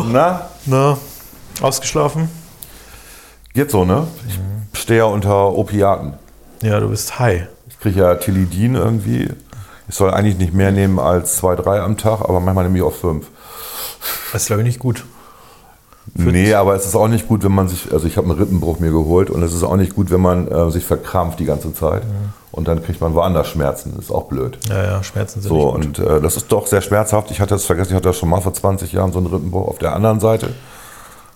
Na, Na, ausgeschlafen? geht so, ne? Ich stehe ja unter Opiaten. Ja, du bist high. Ich kriege ja Tilidin irgendwie. Ich soll eigentlich nicht mehr nehmen als zwei, drei am Tag, aber manchmal nehme ich auch fünf. Das ist, glaube ich, nicht gut. Nee, aber es ist auch nicht gut, wenn man sich, also ich habe einen Rippenbruch mir geholt und es ist auch nicht gut, wenn man äh, sich verkrampft die ganze Zeit und dann kriegt man woanders Schmerzen. Das ist auch blöd. Ja, ja, Schmerzen sind So, nicht gut. und äh, das ist doch sehr schmerzhaft. Ich hatte das vergessen, ich hatte das schon mal vor 20 Jahren so einen Rippenbruch auf der anderen Seite,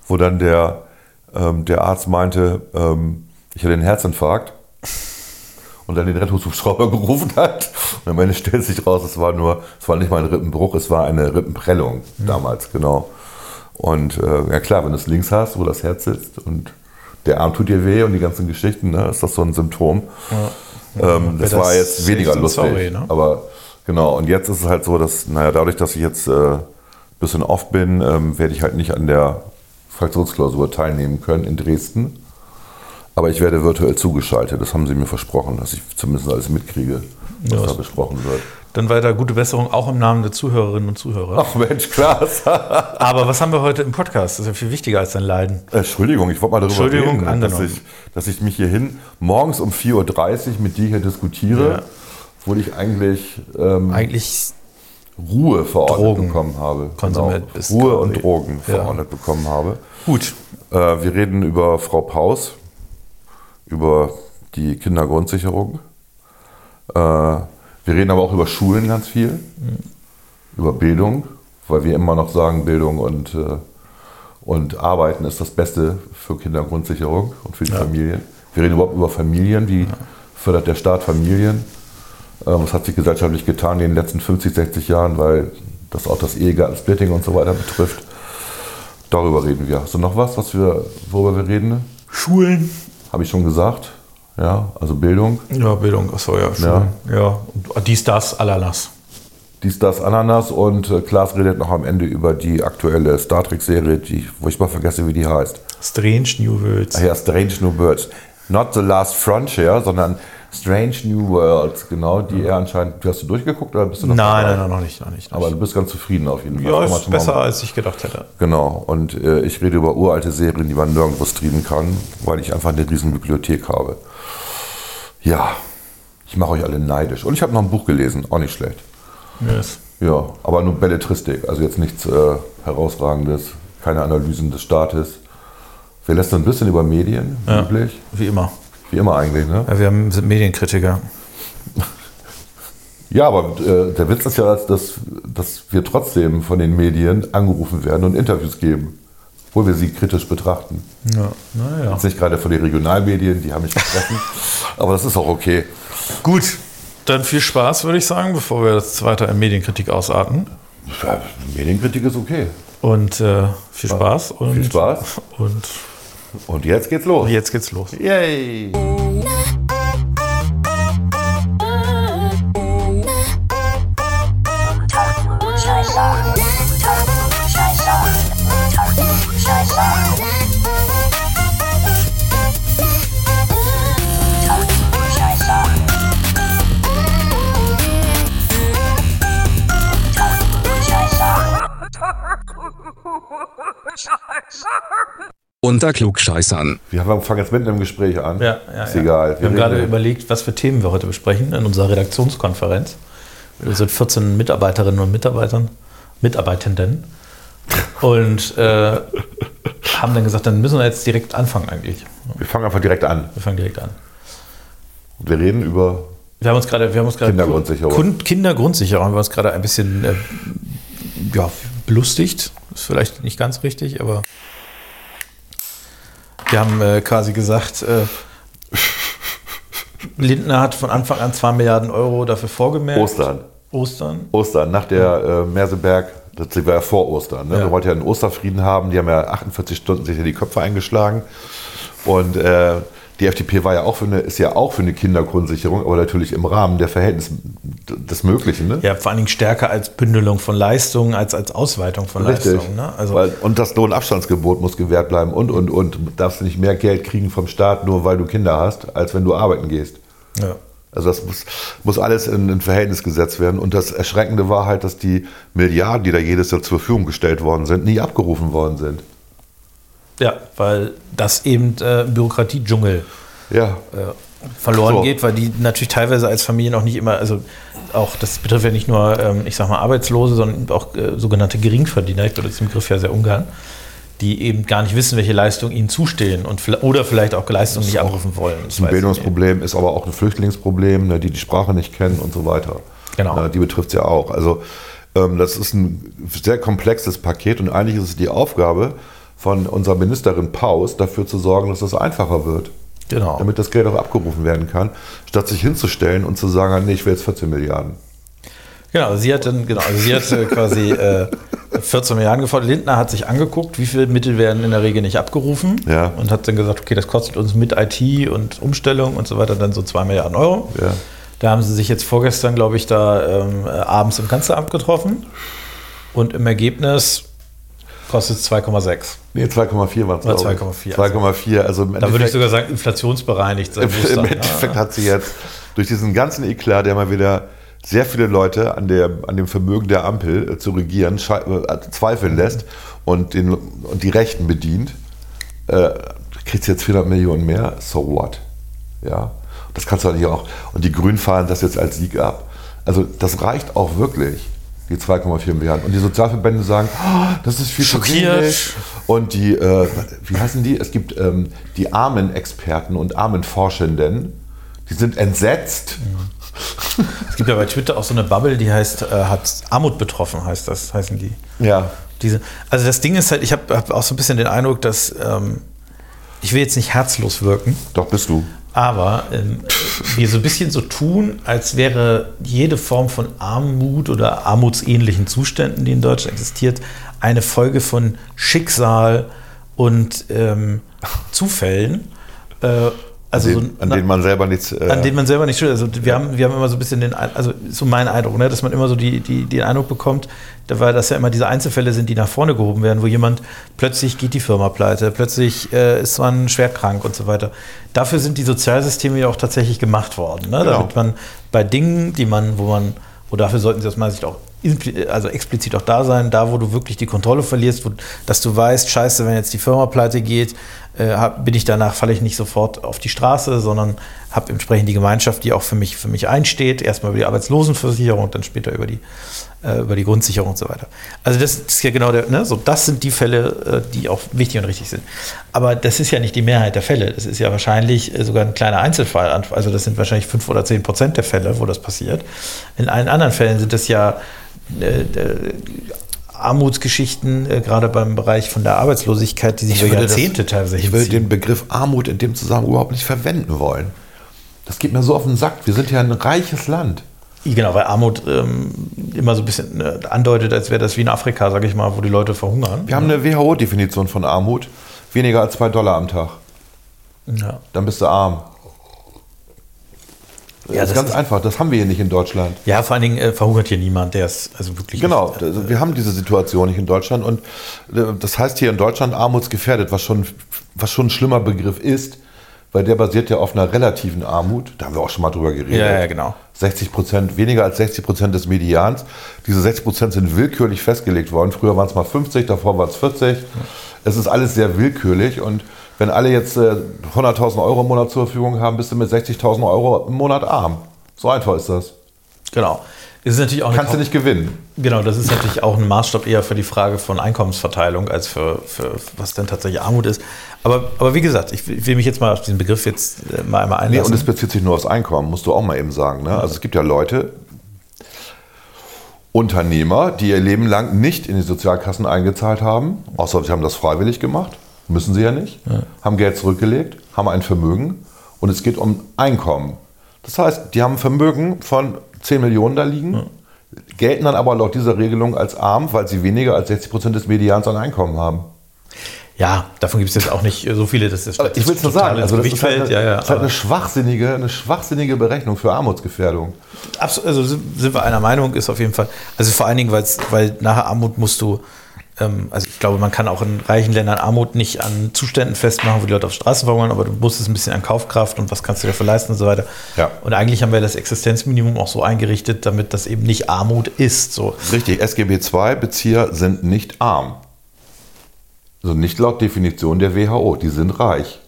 wo dann der, ähm, der Arzt meinte, ähm, ich hätte einen Herzinfarkt und dann den Rettungshubschrauber gerufen hat. Und am Ende stellt sich raus, es war nur, es war nicht mal ein Rippenbruch, es war eine Rippenprellung damals, genau. Und äh, ja klar, wenn du es links hast, wo das Herz sitzt und der Arm tut dir weh und die ganzen Geschichten, ne, ist das so ein Symptom. Ähm, das Wäre war das jetzt weniger lustig. sorry, ne? Aber genau, und jetzt ist es halt so, dass, naja, dadurch, dass ich jetzt äh, ein bisschen off bin, ähm, werde ich halt nicht an der Fraktionsklausur teilnehmen können in Dresden. Aber ich werde virtuell zugeschaltet. Das haben sie mir versprochen, dass ich zumindest alles mitkriege, was Ja, da das- besprochen wird. Dann weiter gute Besserung, auch im Namen der Zuhörerinnen und Zuhörer. Ach Mensch, Klaas. Aber was haben wir heute im Podcast? Das ist ja viel wichtiger als dein Leiden. Entschuldigung, ich wollte mal darüber Entschuldigung, reden, dass angenommen. ich, dass ich mich hierhin morgens um 4.30 Uhr mit dir hier diskutiere, Ja. obwohl ich eigentlich ähm, Eigentlich, Ruhe verordnet Drogen bekommen habe. Genau. konsumiert Ruhe und Drogen Ja. verordnet bekommen habe. gut. Äh, wir reden über Frau Paus, über die Kindergrundsicherung. Äh, wir reden aber auch über Schulen ganz viel, über Bildung, weil wir immer noch sagen, Bildung und, äh, und Arbeiten ist das Beste für Kindergrundsicherung und für die Familien. Wir reden überhaupt über Familien, wie fördert der Staat Familien. Äh, was hat sich gesellschaftlich getan in den letzten 50, 60 Jahren, weil das auch das Ehegattensplitting und so weiter betrifft. Darüber reden wir. Hast du noch was, was wir, worüber wir reden? Schulen. Habe ich schon gesagt. Ja, also Bildung. Ja, Bildung, achso, ja, Schulen. Ja. Und dies, das, allerlass. Dies, das, Ananas und äh, Klaas redet noch am Ende über die aktuelle Star Trek-Serie, die, wo ich mal vergesse, wie die heißt. Strange New Worlds. Ach ja, Strange New Birds. Not the Last Frontier, sondern Strange New Worlds, genau, die er anscheinend. Hast du durchgeguckt oder bist du noch Nein, nein, nein, noch nicht. Noch nicht noch Aber du bist ganz zufrieden auf jeden Fall. ja, ist mal- besser, als ich gedacht hätte. Genau, und äh, ich rede über uralte Serien, die man nirgendwo streamen kann, weil ich einfach eine riesen Bibliothek habe. Ja, ich mache euch alle neidisch. Und ich habe noch ein Buch gelesen, auch nicht schlecht. Yes. Ja, aber nur Belletristik, also jetzt nichts äh, Herausragendes, keine Analysen des Staates. Wir lästern ein bisschen über Medien, Ja. üblich. Wie immer. Wie immer eigentlich, ne? Ja, wir haben, sind Medienkritiker. Ja, aber äh, der Witz ist ja, dass, dass wir trotzdem von den Medien angerufen werden und Interviews geben, obwohl wir sie kritisch betrachten. Ja, naja. Jetzt nicht gerade von den Regionalmedien, die haben mich gefressen, aber das ist auch okay. Gut, dann viel Spaß, würde ich sagen, bevor wir jetzt weiter in Medienkritik ausarten. Ja, Medienkritik ist okay. Und äh, viel Spaß. Und, Viel Spaß. Und Und jetzt geht's los. jetzt geht's los. Yay! Unter Klugscheißern. Wir haben- fangen jetzt mitten im Gespräch an. Ja, ja, ist ja. egal. Wir haben gerade reden- überlegt, was für Themen wir heute besprechen in unserer Redaktionskonferenz. Wir sind 14 Mitarbeiterinnen und Mitarbeitern, Mitarbeitenden. Und äh, haben dann gesagt, dann müssen wir jetzt direkt anfangen eigentlich. wir fangen einfach direkt an. Wir fangen direkt an. Und wir reden über. Wir haben uns gerade, wir haben uns gerade Kindergrundsicherung. Kindergrundsicherung haben wir uns gerade ein bisschen äh, ja, belustigt. Ist vielleicht nicht ganz richtig, aber wir haben äh, quasi gesagt, äh, Lindner hat von Anfang an 2 Milliarden Euro dafür vorgemerkt. Ostern. Ostern. Ostern, nach der äh, Merseberg, das war ja vor Ostern. Ne? Ja. Wir wollten ja einen Osterfrieden haben. Die haben ja 48 Stunden sich in die Köpfe eingeschlagen. Und äh, die FDP war ja auch für eine, ist ja auch für eine Kindergrundsicherung, aber natürlich im Rahmen der Verhältnis des Möglichen. Ne? Ja, vor allen Dingen stärker als Bündelung von Leistungen, als als Ausweitung von Richtig. Leistungen. Ne? Also, weil, und das Lohnabstandsgebot muss gewährt bleiben und, und, und. Du darfst nicht mehr Geld kriegen vom Staat, nur weil du Kinder hast, als wenn du arbeiten gehst. ja. Also das muss, muss alles in ein Verhältnis gesetzt werden. Und das Erschreckende war halt, dass die Milliarden, die da jedes Jahr zur Verfügung gestellt worden sind, nie abgerufen worden sind. Ja, weil das eben äh, Bürokratiedschungel Ja, äh, verloren So. geht, weil die natürlich teilweise als Familien auch nicht immer, also auch das betrifft ja nicht nur, ähm, ich sag mal, Arbeitslose, sondern auch äh, sogenannte Geringverdiener, ich benutze den Begriff ja sehr ungern, die eben gar nicht wissen, welche Leistungen ihnen zustehen und oder vielleicht auch Leistungen nicht abrufen wollen. Das ein. Bildungsproblem ist aber auch ein Flüchtlingsproblem, ne, die die Sprache nicht kennen und so weiter. Genau. Ne, die betrifft es ja auch. Also ähm, das ist ein sehr komplexes Paket und eigentlich ist es die Aufgabe von unserer Ministerin Paus, dafür zu sorgen, dass das einfacher wird. Genau. Damit das Geld auch abgerufen werden kann, statt sich hinzustellen und zu sagen, nee, ich will jetzt 14 Milliarden. Genau, sie hat dann, genau, also sie hat äh, quasi äh, 14 Milliarden gefordert. Lindner hat sich angeguckt, wie viele Mittel werden in der Regel nicht abgerufen Ja. und hat dann gesagt, okay, das kostet uns mit IT und Umstellung und so weiter dann so 2 Milliarden Euro. Ja. Da haben sie sich jetzt vorgestern, glaube ich, da ähm, äh, abends im Kanzleramt getroffen und im Ergebnis kostet es 2,6. Nee, 2,4 waren es. Oder glaube 2,4, ich. 2,4. Also im Da würde ich sogar sagen, inflationsbereinigt. sein Im. Endeffekt hat sie jetzt durch diesen ganzen Eklat, der mal wieder sehr viele Leute an, der, an dem Vermögen der Ampel äh, zu regieren äh, zweifeln lässt und, den, und die Rechten bedient, äh, kriegt sie jetzt 400 Millionen mehr. So what? Ja, das kannst du nicht auch. Und die Grünen fahren das jetzt als Sieg ab. Also das reicht auch wirklich, die 2,4 Milliarden. Und die Sozialverbände sagen, "Ah, das ist viel zu Schockiert. wenig. Und die, äh, wie heißen die? Es gibt ähm, die armen Experten und armen Forschenden, die sind entsetzt. Es gibt ja bei Twitter auch so eine Bubble, die heißt, äh, hat Armut betroffen, heißt das, heißen die. Ja. Diese, also das Ding ist halt, ich habe hab auch so ein bisschen den Eindruck, dass ähm, ich will jetzt nicht herzlos wirken, Doch, bist du. Aber ähm, wir so ein bisschen so tun, als wäre jede Form von Armut oder armutsähnlichen Zuständen, die in Deutschland existiert, eine Folge von Schicksal und ähm, Zufällen. Äh, also an, so, den, an denen man selber nichts. Äh, an denen man selber nicht schuld ist. Also wir, haben, wir haben immer so ein bisschen den, also so mein Eindruck, ne, dass man immer so die, die, den Eindruck bekommt, da- weil das ja immer diese Einzelfälle sind, die nach vorne gehoben werden, wo jemand plötzlich geht die Firma pleite, plötzlich äh, ist man schwer krank und so weiter. Dafür sind die Sozialsysteme ja auch tatsächlich gemacht worden, ne? Genau. damit man bei Dingen, die man, wo man, wo dafür sollten sie aus meiner Sicht auch also explizit auch da sein, da wo du wirklich die Kontrolle verlierst, wo, dass du weißt, scheiße, wenn jetzt die Firma pleite geht, äh, hab, bin ich danach, falle ich nicht sofort auf die Straße, sondern habe entsprechend die Gemeinschaft, die auch für mich, für mich einsteht, erstmal über die Arbeitslosenversicherung, dann später über die, äh, über die Grundsicherung und so weiter. Also das ist ja genau der, ne, so das sind die Fälle, äh, die auch wichtig und richtig sind. Aber das ist ja nicht die Mehrheit der Fälle. Das ist ja wahrscheinlich äh, sogar ein kleiner Einzelfall. Also das sind wahrscheinlich fünf oder zehn Prozent der Fälle, wo das passiert. In allen anderen Fällen sind das ja Armutsgeschichten, äh, gerade beim Bereich von der Arbeitslosigkeit, die sich über würde das- Jahrzehnte teilweise Ich will hinziehen. den Begriff Armut in dem Zusammenhang überhaupt nicht verwenden wollen. Das geht mir so auf den Sack. Wir sind ja ein reiches Land. Genau, weil Armut ähm, immer so ein bisschen äh, andeutet, als wäre das wie in Afrika, sage ich mal, wo die Leute verhungern. Wir haben eine WHO-Definition von Armut. Weniger als zwei Dollar am Tag. Ja. Dann bist du arm. Ja, das ist ganz einfach. Das haben wir hier nicht in Deutschland. ja, vor allen Dingen äh, verhungert hier niemand, der ist also wirklich. Genau, also wir haben diese Situation nicht in Deutschland und äh, das heißt hier in Deutschland armutsgefährdet, was schon, was schon ein schlimmer Begriff ist, weil der basiert ja auf einer relativen Armut. Da haben wir auch schon mal drüber geredet. Ja, ja, genau. 60 Prozent, weniger als 60 Prozent des Medians. Diese 60 Prozent sind willkürlich festgelegt worden. Früher waren es mal 50, davor waren es 40. Es ist alles sehr willkürlich und wenn alle jetzt äh, 100.000 Euro im Monat zur Verfügung haben, bist du mit 60.000 Euro im Monat arm. So einfach ist das. Genau. Es ist natürlich auch Kannst du nicht gewinnen. Genau, das ist natürlich auch ein Maßstab eher für die Frage von Einkommensverteilung als für, für was denn tatsächlich Armut ist. Aber, aber wie gesagt, ich will ich will mich jetzt mal auf diesen Begriff jetzt äh, mal einmal Nee, einlassen. und es bezieht sich nur aufs Einkommen, musst du auch mal eben sagen. Ne? Also es gibt ja Leute, Unternehmer, die ihr Leben lang nicht in die Sozialkassen eingezahlt haben, außer sie haben das freiwillig gemacht, müssen sie ja nicht, haben Geld zurückgelegt, haben ein Vermögen und es geht um Einkommen. Das heißt, die haben ein Vermögen von 10 Millionen da liegen, gelten dann aber laut dieser Regelung als arm, weil sie weniger als 60 Prozent des Medians an Einkommen haben. ja, davon gibt es jetzt auch nicht so viele, dass das Aber ich will es nur sagen, also das ist halt, eine, Ja, ja, das ist halt eine, schwachsinnige, eine schwachsinnige Berechnung für Armutsgefährdung. Abs- also sind wir einer Meinung, ist auf jeden Fall, also vor allen Dingen, weil nachher Armut musst du, also ich glaube, man kann auch in reichen Ländern Armut nicht an Zuständen festmachen, wo die Leute auf Straßen verhungern, aber du musst es ein bisschen an Kaufkraft und was kannst du dafür leisten und so weiter. Ja. Und eigentlich haben wir das Existenzminimum auch so eingerichtet, damit das eben nicht Armut ist. So. Richtig, SGB II-Bezieher sind nicht arm. Also nicht laut Definition der WHO, die sind reich.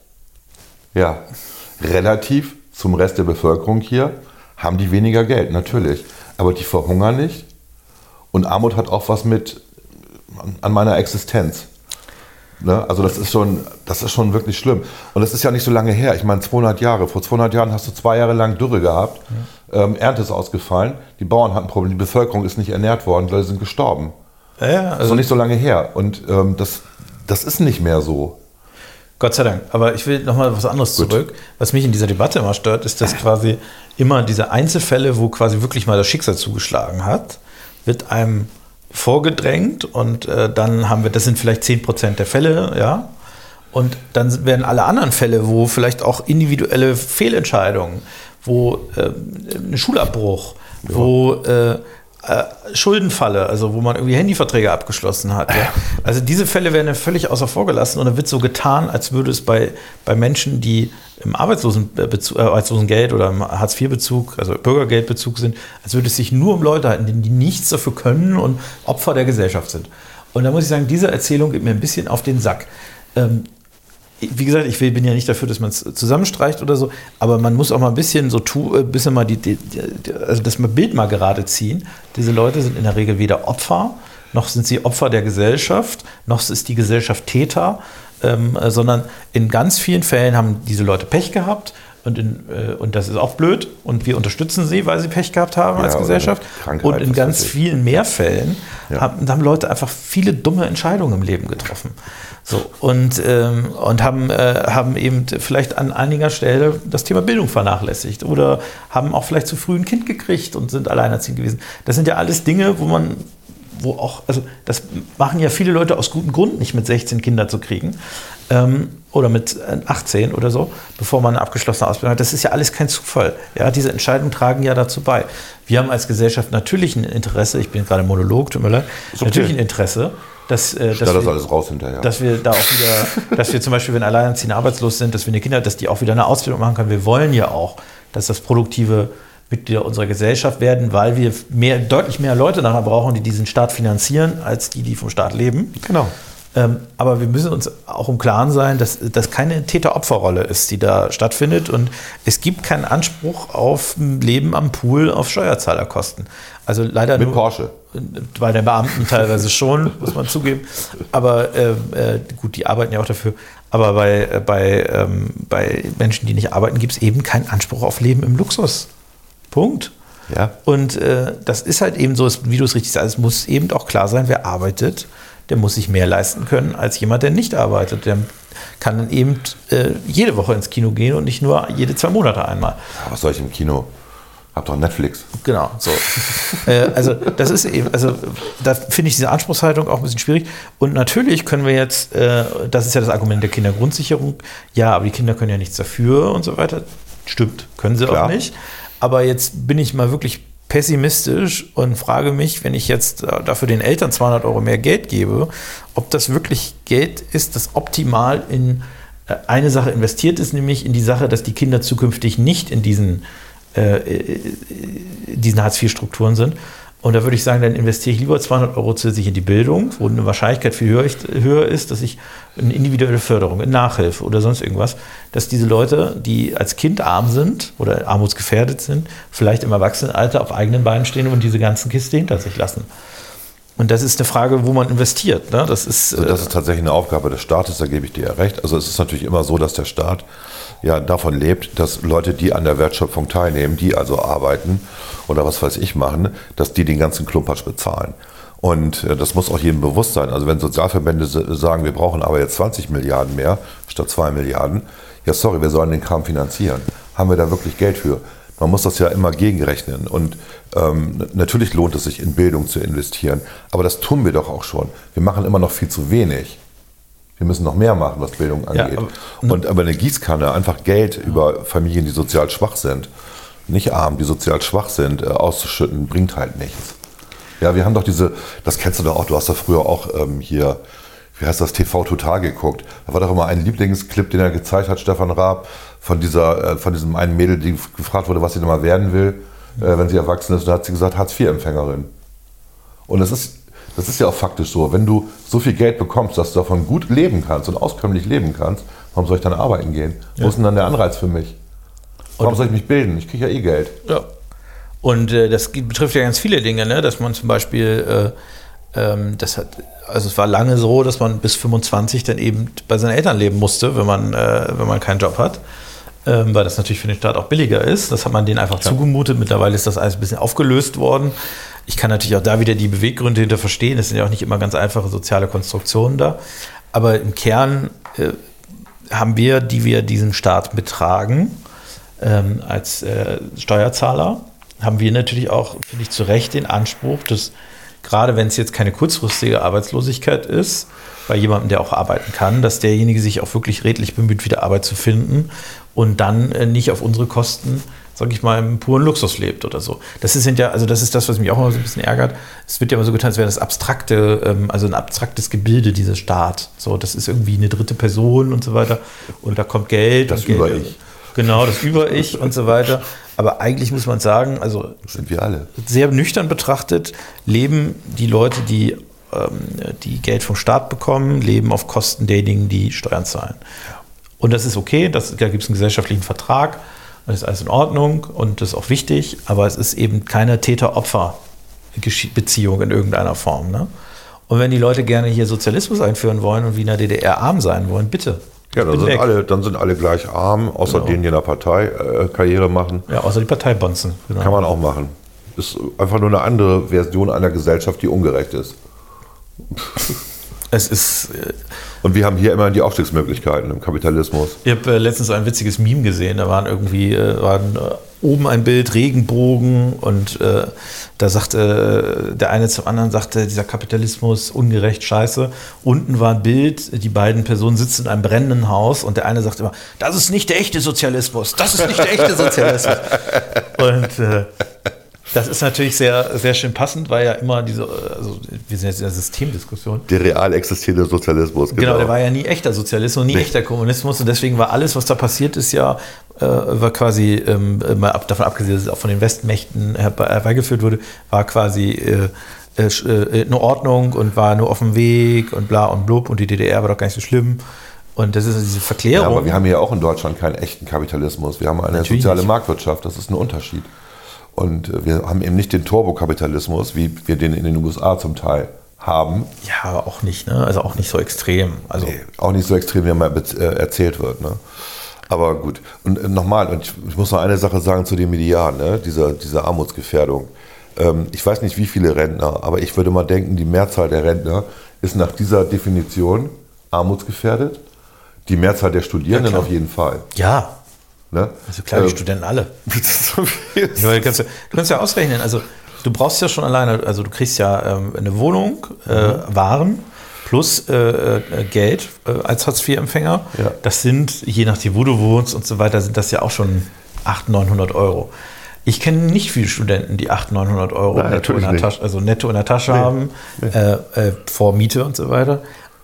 Ja, relativ zum Rest der Bevölkerung hier haben die weniger Geld, natürlich. Aber die verhungern nicht. Und Armut hat auch was mit an- meiner Existenz. Ne? Also das ist, schon, das ist schon wirklich schlimm. Und das ist ja nicht so lange her. Ich meine 200 Jahre. Vor 200 Jahren hast du zwei Jahre lang Dürre gehabt. Ähm, Ernte ist ausgefallen. Die Bauern hatten Probleme. Die Bevölkerung ist nicht ernährt worden. Leute sind gestorben. Ja, ja, Das ist also noch nicht so lange her. Und ähm, das, das ist nicht mehr so. Gott sei Dank. Aber ich will nochmal was anderes Gut. zurück. Was mich in dieser Debatte immer stört, ist, dass quasi immer diese Einzelfälle, wo quasi wirklich mal das Schicksal zugeschlagen hat, wird einem vorgedrängt und äh, dann haben wir, das sind vielleicht 10% der Fälle, ja. Und dann werden alle anderen Fälle, wo vielleicht auch individuelle Fehlentscheidungen, wo äh, ein Schulabbruch, wo äh, äh, Schuldenfalle, also wo man irgendwie Handyverträge abgeschlossen hat. Ja. Also diese Fälle werden ja völlig außer vorgelassen und dann wird so getan, als würde es bei, bei Menschen, die im Arbeitslosenbezug, äh, Arbeitslosengeld oder im Hartz-IV-Bezug, also Bürgergeldbezug sind, als würde es sich nur um Leute halten, die, die nichts dafür können und Opfer der Gesellschaft sind. Und da muss ich sagen, diese Erzählung geht mir ein bisschen auf den Sack. Ähm, wie gesagt, ich bin ja nicht dafür, dass man es zusammenstreicht oder so, aber man muss auch mal ein bisschen so tun, ein bisschen mal die, die, also das Bild mal gerade ziehen. Diese Leute sind in der Regel weder Opfer, noch sind sie Opfer der Gesellschaft, noch ist die Gesellschaft Täter, ähm, äh, sondern in ganz vielen Fällen haben diese Leute Pech gehabt und, in, äh, und das ist auch blöd und wir unterstützen sie, weil sie Pech gehabt haben Ja, als Gesellschaft. Und in ganz vielen mehr Fällen Ja. haben, haben Leute einfach viele dumme Entscheidungen im Leben getroffen. So, und, ähm, und haben, äh, haben eben vielleicht an einiger Stelle das Thema Bildung vernachlässigt oder haben auch vielleicht zu früh ein Kind gekriegt und sind alleinerziehend gewesen. Das sind ja alles Dinge, wo man, wo auch, also das machen ja viele Leute aus gutem Grund nicht mit 16 Kinder zu kriegen. Ähm, oder mit äh, 18 oder so, bevor man eine abgeschlossene Ausbildung hat. Das ist ja alles kein Zufall. Ja, diese Entscheidungen tragen ja dazu bei. Wir haben als Gesellschaft natürlich ein Interesse, ich bin gerade Monolog, tut mir leid, okay. natürlich ein Interesse, dass, äh, dass, das wir, alles raus hinterher. dass wir da auch wieder, dass wir zum Beispiel, wenn Alleinerziehende arbeitslos sind, dass wir eine Kinder, dass die auch wieder eine Ausbildung machen können. Wir wollen ja auch, dass das produktive Mitglieder unserer Gesellschaft werden, weil wir mehr, deutlich mehr Leute nachher brauchen, die diesen Staat finanzieren, als die, die vom Staat leben. genau. Ähm, aber wir müssen uns auch im Klaren sein, dass das keine Täter-Opfer-Rolle ist, die da stattfindet. Und es gibt keinen Anspruch auf Leben am Pool auf Steuerzahlerkosten. Also leider Mit nur Porsche. bei den Beamten teilweise schon, muss man zugeben. Aber äh, äh, gut, die arbeiten ja auch dafür. Aber bei, äh, bei, ähm, bei Menschen, die nicht arbeiten, gibt es eben keinen Anspruch auf Leben im Luxus. Punkt. Ja. Und äh, das ist halt eben so, wie du es richtig sagst, es muss eben auch klar sein, wer arbeitet, der muss sich mehr leisten können als jemand, der nicht arbeitet. Der kann dann eben äh, jede Woche ins Kino gehen und nicht nur jede zwei Monate einmal. Ja, was soll ich im Kino? Hab doch Netflix. Genau, so. äh, also das ist eben, also da finde ich diese Anspruchshaltung auch ein bisschen schwierig. Und natürlich können wir jetzt, äh, das ist ja das Argument der Kindergrundsicherung, ja, aber die Kinder können ja nichts dafür und so weiter. Stimmt, können sie Klar. auch nicht. Aber jetzt bin ich mal wirklich pessimistisch und frage mich, wenn ich jetzt äh, dafür den Eltern 200 Euro mehr Geld gebe, ob das wirklich Geld ist, das optimal in äh, eine Sache investiert ist, nämlich in die Sache, dass die Kinder zukünftig nicht in diesen äh, diesen Hartz-IV-Strukturen sind. Und da würde ich sagen, dann investiere ich lieber 200 Euro zusätzlich in die Bildung, wo eine Wahrscheinlichkeit viel höher, höher ist, dass ich eine individuelle Förderung, in Nachhilfe oder sonst irgendwas, dass diese Leute, die als Kind arm sind oder armutsgefährdet sind, vielleicht im Erwachsenenalter auf eigenen Beinen stehen und diese ganzen Kiste hinter sich lassen. Und das ist eine Frage, wo man investiert. Ne? Das ist, Also das ist tatsächlich eine Aufgabe des Staates, da gebe ich dir ja recht. Also es ist natürlich immer so, dass der Staat ja davon lebt, dass Leute, die an der Wertschöpfung teilnehmen, die also arbeiten oder was weiß ich machen, dass die den ganzen Klumpatsch bezahlen. Und äh, das muss auch jedem bewusst sein. Also wenn Sozialverbände sagen, wir brauchen aber jetzt 20 Milliarden mehr statt 2 Milliarden, ja sorry, wir sollen den Kram finanzieren. Haben wir da wirklich Geld für? Man muss das ja immer gegenrechnen. Und ähm, natürlich lohnt es sich, in Bildung zu investieren. Aber das tun wir doch auch schon. Wir machen immer noch viel zu wenig. Wir müssen noch mehr machen, was Bildung Ja, angeht. aber- und aber eine Gießkanne, einfach Geld über Familien, die sozial schwach sind, nicht arm, die sozial schwach sind, äh, auszuschütten, bringt halt nichts. Ja, wir haben doch diese, das kennst du doch auch, du hast doch früher auch ähm, hier, wie heißt das, TV Total geguckt. Da war doch immer ein Lieblingsclip, den er gezeigt hat, Stefan Raab, von dieser, äh, von diesem einen Mädel, die gefragt wurde, was sie denn mal werden will, äh, wenn sie erwachsen ist. Und da hat sie gesagt, Hartz-IV-Empfängerin. Und das ist, das ist ja auch faktisch so. Wenn du so viel Geld bekommst, dass du davon gut leben kannst und auskömmlich leben kannst, warum soll ich dann arbeiten gehen? Wo ist denn dann der Anreiz für mich? Warum soll ich mich bilden? Ich kriege ja eh Geld. Ja. Und äh, das betrifft ja ganz viele Dinge, ne? dass man zum Beispiel, äh, ähm, das hat, also es war lange so, dass man bis 25 dann eben bei seinen Eltern leben musste, wenn man, äh, wenn man keinen Job hat. Ähm, weil das natürlich für den Staat auch billiger ist. Das hat man denen einfach zugemutet. Mittlerweile ist das alles ein bisschen aufgelöst worden. Ich kann natürlich auch da wieder die Beweggründe hinter verstehen. Es sind ja auch nicht immer ganz einfache soziale Konstruktionen da. Aber im Kern äh, haben wir, die wir diesen Staat betragen, ähm, als äh, Steuerzahler, haben wir natürlich auch, finde ich, zu Recht den Anspruch, dass gerade wenn es jetzt keine kurzfristige Arbeitslosigkeit ist, bei jemandem, der auch arbeiten kann, dass derjenige sich auch wirklich redlich bemüht, wieder Arbeit zu finden und dann äh, nicht auf unsere Kosten, sage ich mal, im puren Luxus lebt oder so. Das ist, ja, also das ist das, was mich auch immer so ein bisschen ärgert. Es wird ja immer so getan, als wäre das abstrakte, ähm, also ein abstraktes Gebilde, dieser Staat. So, das ist irgendwie eine dritte Person und so weiter. Und da kommt Geld. Das und Geld, Über-Ich. Genau, das Über-Ich und so weiter. Aber eigentlich muss man sagen, also sind wir alle. sehr nüchtern betrachtet, leben die Leute, die, ähm, die Geld vom Staat bekommen, leben auf Kosten derjenigen, die Steuern zahlen. Und das ist okay, das, da gibt es einen gesellschaftlichen Vertrag, das ist alles in Ordnung und das ist auch wichtig, aber es ist eben keine Täter-Opfer-Beziehung in irgendeiner Form. Ne? Und wenn die Leute gerne hier Sozialismus einführen wollen und wie in der DDR arm sein wollen, bitte. Ja, dann sind, weg. alle, dann sind alle gleich arm, außer Genau. denen, die in der Partei äh, Karriere machen. Ja, außer die Parteibonzen. Genau. Kann man auch machen. Ist einfach nur eine andere Version einer Gesellschaft, die ungerecht ist. Es ist, äh, Und wir haben hier immer die Aufstiegsmöglichkeiten im Kapitalismus. Ich habe äh, letztens ein witziges Meme gesehen. Da waren irgendwie äh, waren, oben ein Bild Regenbogen und da sagte der eine zum anderen sagte dieser Kapitalismus ungerecht scheiße. Unten war ein Bild, die beiden Personen sitzen in einem brennenden Haus und der eine sagt immer, das ist nicht der echte Sozialismus, das ist nicht der echte Sozialismus. und das ist natürlich sehr sehr schön passend, weil ja immer diese also wir sind jetzt in der Systemdiskussion. Der real existierende Sozialismus. Genau, der war ja nie echter Sozialismus, nie echter Kommunismus und deswegen war alles, was da passiert ist, ja, äh, war quasi, ähm, mal ab, davon abgesehen, dass es auch von den Westmächten herbei- herbeigeführt wurde, war quasi äh, äh, sch- äh, Ordnung und war nur auf dem Weg und bla und blub und die DDR war doch gar nicht so schlimm. Und das ist diese ja, Verklärung. aber wir haben hier auch in Deutschland keinen echten Kapitalismus. Wir haben eine Natürlich soziale nicht. Marktwirtschaft. Das ist ein Unterschied. Und wir haben eben nicht den Turbokapitalismus, wie wir den in den USA zum Teil haben. ja, aber auch nicht, ne? Also auch nicht so extrem. Also Nee, auch nicht so extrem, wie mal äh, erzählt wird. Ne? Aber gut. Und äh, nochmal, und ich, muss noch eine Sache sagen zu den Medianen, ne? dieser, dieser Armutsgefährdung. Ähm, ich weiß nicht, wie viele Rentner, aber ich würde mal denken, die Mehrzahl der Rentner ist nach dieser Definition armutsgefährdet. Die Mehrzahl der Studierenden klar. auf jeden Fall. ja, Ne? also klar, die Ähm, Studenten alle. du, kannst ja, du kannst ja ausrechnen, also du brauchst ja schon alleine, also du kriegst ja ähm, eine Wohnung, äh, Waren plus äh, äh, Geld äh, als Hartz-IV-Empfänger. Ja. Das sind, je nachdem, wo du wohnst und so weiter, sind das ja auch schon 800, 900 Euro. Ich kenne nicht viele Studenten, die 800, 900 Euro Nein, netto, in der. Tasche, also netto in der Tasche Nee, haben, Äh, äh, vor Miete und so weiter.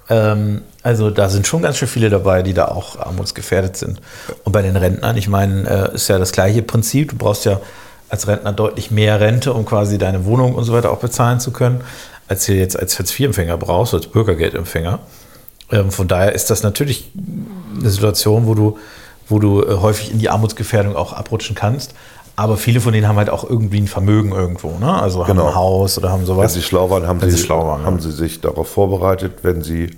Ähm, also da sind schon ganz schön viele dabei, die da auch armutsgefährdet sind. Und bei den Rentnern, ich meine, äh, ist ja das gleiche Prinzip. Du brauchst ja als Rentner deutlich mehr Rente, um quasi deine Wohnung und so weiter auch bezahlen zu können, als du jetzt als Hartz-IV-Empfänger brauchst, als Bürgergeldempfänger. Ähm, von daher ist das natürlich eine Situation, wo du, wo du äh, häufig in die Armutsgefährdung auch abrutschen kannst. Aber viele von denen haben halt auch irgendwie ein Vermögen irgendwo, ne? Also haben Genau. ein Haus oder haben Wenn sowas. sie schlau waren, haben, Wenn sie, sie schlau waren, haben ja. sie sich darauf vorbereitet. Wenn sie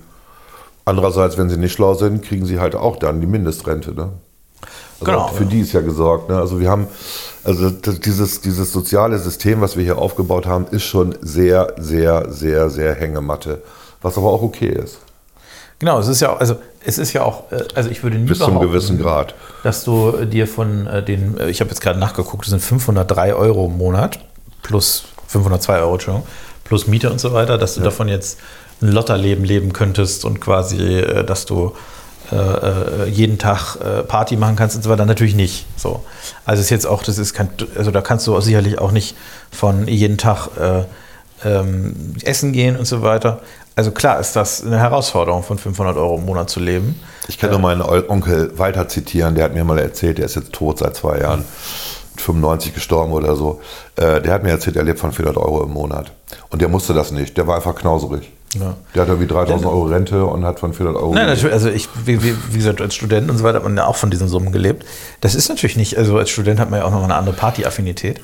andererseits, wenn sie nicht schlau sind, kriegen sie halt auch dann die Mindestrente. Ne? Also Genau, für ja. die ist ja gesorgt. Ne? Also wir haben, also dieses, dieses soziale System, was wir hier aufgebaut haben, ist schon sehr, sehr, sehr, sehr Hängematte. Was aber auch okay ist. Genau, es ist ja auch, also es ist ja auch, äh, also ich würde nie Bis zum behaupten, gewissen Grad. dass du dir von äh, den, äh, ich habe jetzt gerade nachgeguckt, das sind 503 Euro im Monat plus 502 Euro, Entschuldigung, plus Miete und so weiter, dass du davon jetzt ein Lotterleben leben könntest und quasi, dass du äh, jeden Tag äh, Party machen kannst und so weiter, natürlich nicht. So. Also ist jetzt auch, das ist kein, also da kannst du auch sicherlich auch nicht von jeden Tag äh, ähm, essen gehen und so weiter. Also klar ist das eine Herausforderung, von 500 Euro im Monat zu leben. Ich kann nur meinen Onkel Walter zitieren, der hat mir mal erzählt, der ist jetzt tot seit zwei Jahren, 95 gestorben oder so. Äh, der hat mir erzählt, er lebt von 400 Euro im Monat. Und der musste das nicht, der war einfach knauserig. Ja. Der hat irgendwie 3000 Euro Rente und hat von 400 Euro. Nein, natürlich, also ich, wie, wie, wie gesagt, als Student und so weiter hat man ja auch von diesen Summen gelebt. Das ist natürlich nicht, also als Student hat man ja auch noch eine andere Partyaffinität.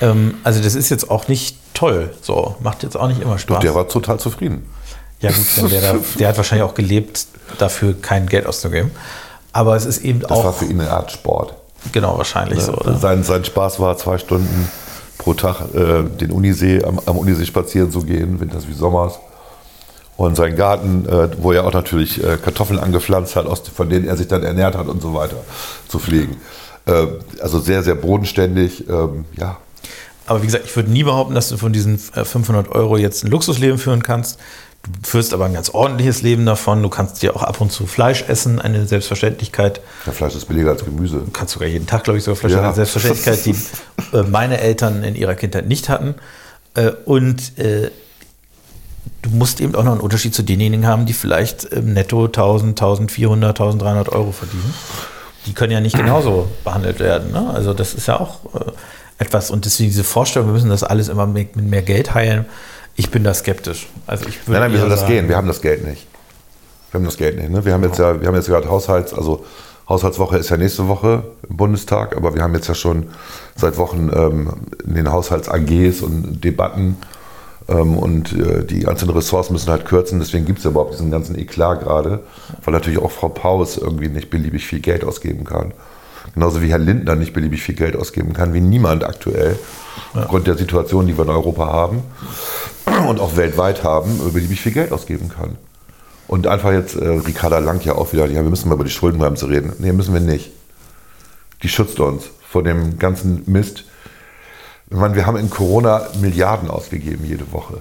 Ähm, also das ist jetzt auch nicht toll, so, macht jetzt auch nicht immer Spaß. Doch, der war total zufrieden. Ja gut, wenn der, der hat wahrscheinlich auch gelebt, dafür kein Geld auszugeben. Aber es ist eben Das auch, war für ihn eine Art Sport. genau, wahrscheinlich so, oder? Sein, sein Spaß war, zwei Stunden pro Tag äh, den Unisee, am, am Unisee spazieren zu gehen, winters wie sommers. Und sein Garten, äh, wo er auch natürlich äh, Kartoffeln angepflanzt hat, aus, von denen er sich dann ernährt hat und so weiter, zu pflegen. Äh, also sehr, sehr bodenständig. Ähm, ja, Aber wie gesagt, ich würde nie behaupten, dass du von diesen äh, 500 Euro jetzt ein Luxusleben führen kannst. Du führst aber ein ganz ordentliches Leben davon. Du kannst dir auch ab und zu Fleisch essen, eine Selbstverständlichkeit. ja, Fleisch ist billiger als Gemüse. Du kannst sogar jeden Tag, glaube ich, sogar Fleisch Ja. essen. Eine Selbstverständlichkeit, die äh, meine Eltern in ihrer Kindheit nicht hatten. Äh, und äh, du musst eben auch noch einen Unterschied zu denjenigen haben, die vielleicht im Netto 1000, 1400, 1300 Euro verdienen. Die können ja nicht genauso behandelt werden. Ne? Also das ist ja auch etwas. Und deswegen diese Vorstellung, wir müssen das alles immer mit, mit mehr Geld heilen. Ich bin da skeptisch. Also ich Nein, nein, wie soll das gehen? Wir haben das Geld nicht. Wir haben das Geld nicht. Ne? Wir haben jetzt ja, wir haben jetzt gerade Haushalts, also Haushaltswoche ist ja nächste Woche im Bundestag, aber wir haben jetzt ja schon seit Wochen ähm, in den Haushalts-AGs und Debatten ähm, und äh, die ganzen Ressorts müssen halt kürzen. Deswegen gibt es ja überhaupt diesen ganzen Eklat gerade, weil natürlich auch Frau Paus irgendwie nicht beliebig viel Geld ausgeben kann. Genauso wie Herr Lindner nicht beliebig viel Geld ausgeben kann, wie niemand aktuell, aufgrund der Situation, die wir in Europa haben und auch weltweit haben, beliebig viel Geld ausgeben kann. Und einfach jetzt äh, Ricarda Lang ja auch wieder, ja, wir müssen mal über die Schuldenbremse reden. Nee, müssen wir nicht. Die schützt uns vor dem ganzen Mist. Ich meine, wir haben in Corona Milliarden ausgegeben jede Woche.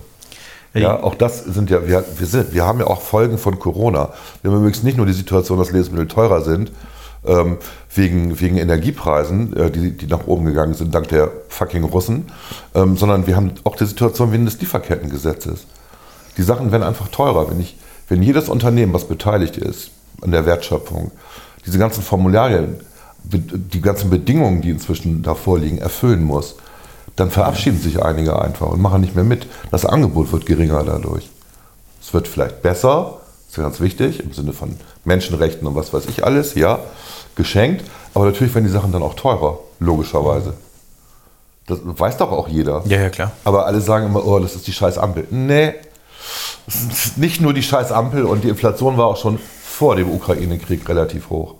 Ja, auch das sind ja, wir, wir, sind, wir haben ja auch Folgen von Corona. Wir haben übrigens nicht nur die Situation, dass Lebensmittel teurer sind, ähm, wegen, wegen Energiepreisen, äh, die, die nach oben gegangen sind, dank der fucking Russen, ähm, sondern wir haben auch die Situation wegen des Lieferkettengesetzes. Die Sachen werden einfach teurer. Wenn, ich, wenn jedes Unternehmen, was beteiligt ist an der Wertschöpfung, diese ganzen Formularien, die ganzen Bedingungen, die inzwischen da vorliegen, erfüllen muss, dann verabschieden sich einige einfach und machen nicht mehr mit. Das Angebot wird geringer dadurch. Es wird vielleicht besser, ist ja ganz wichtig, im Sinne von Menschenrechten und was weiß ich alles, ja, geschenkt. Aber natürlich werden die Sachen dann auch teurer, logischerweise. Das weiß doch auch jeder. Ja, ja, klar. Aber alle sagen immer, oh, das ist die scheiß Ampel. Nee, es ist nicht nur die scheiß Ampel und die Inflation war auch schon vor dem Ukraine-Krieg relativ hoch.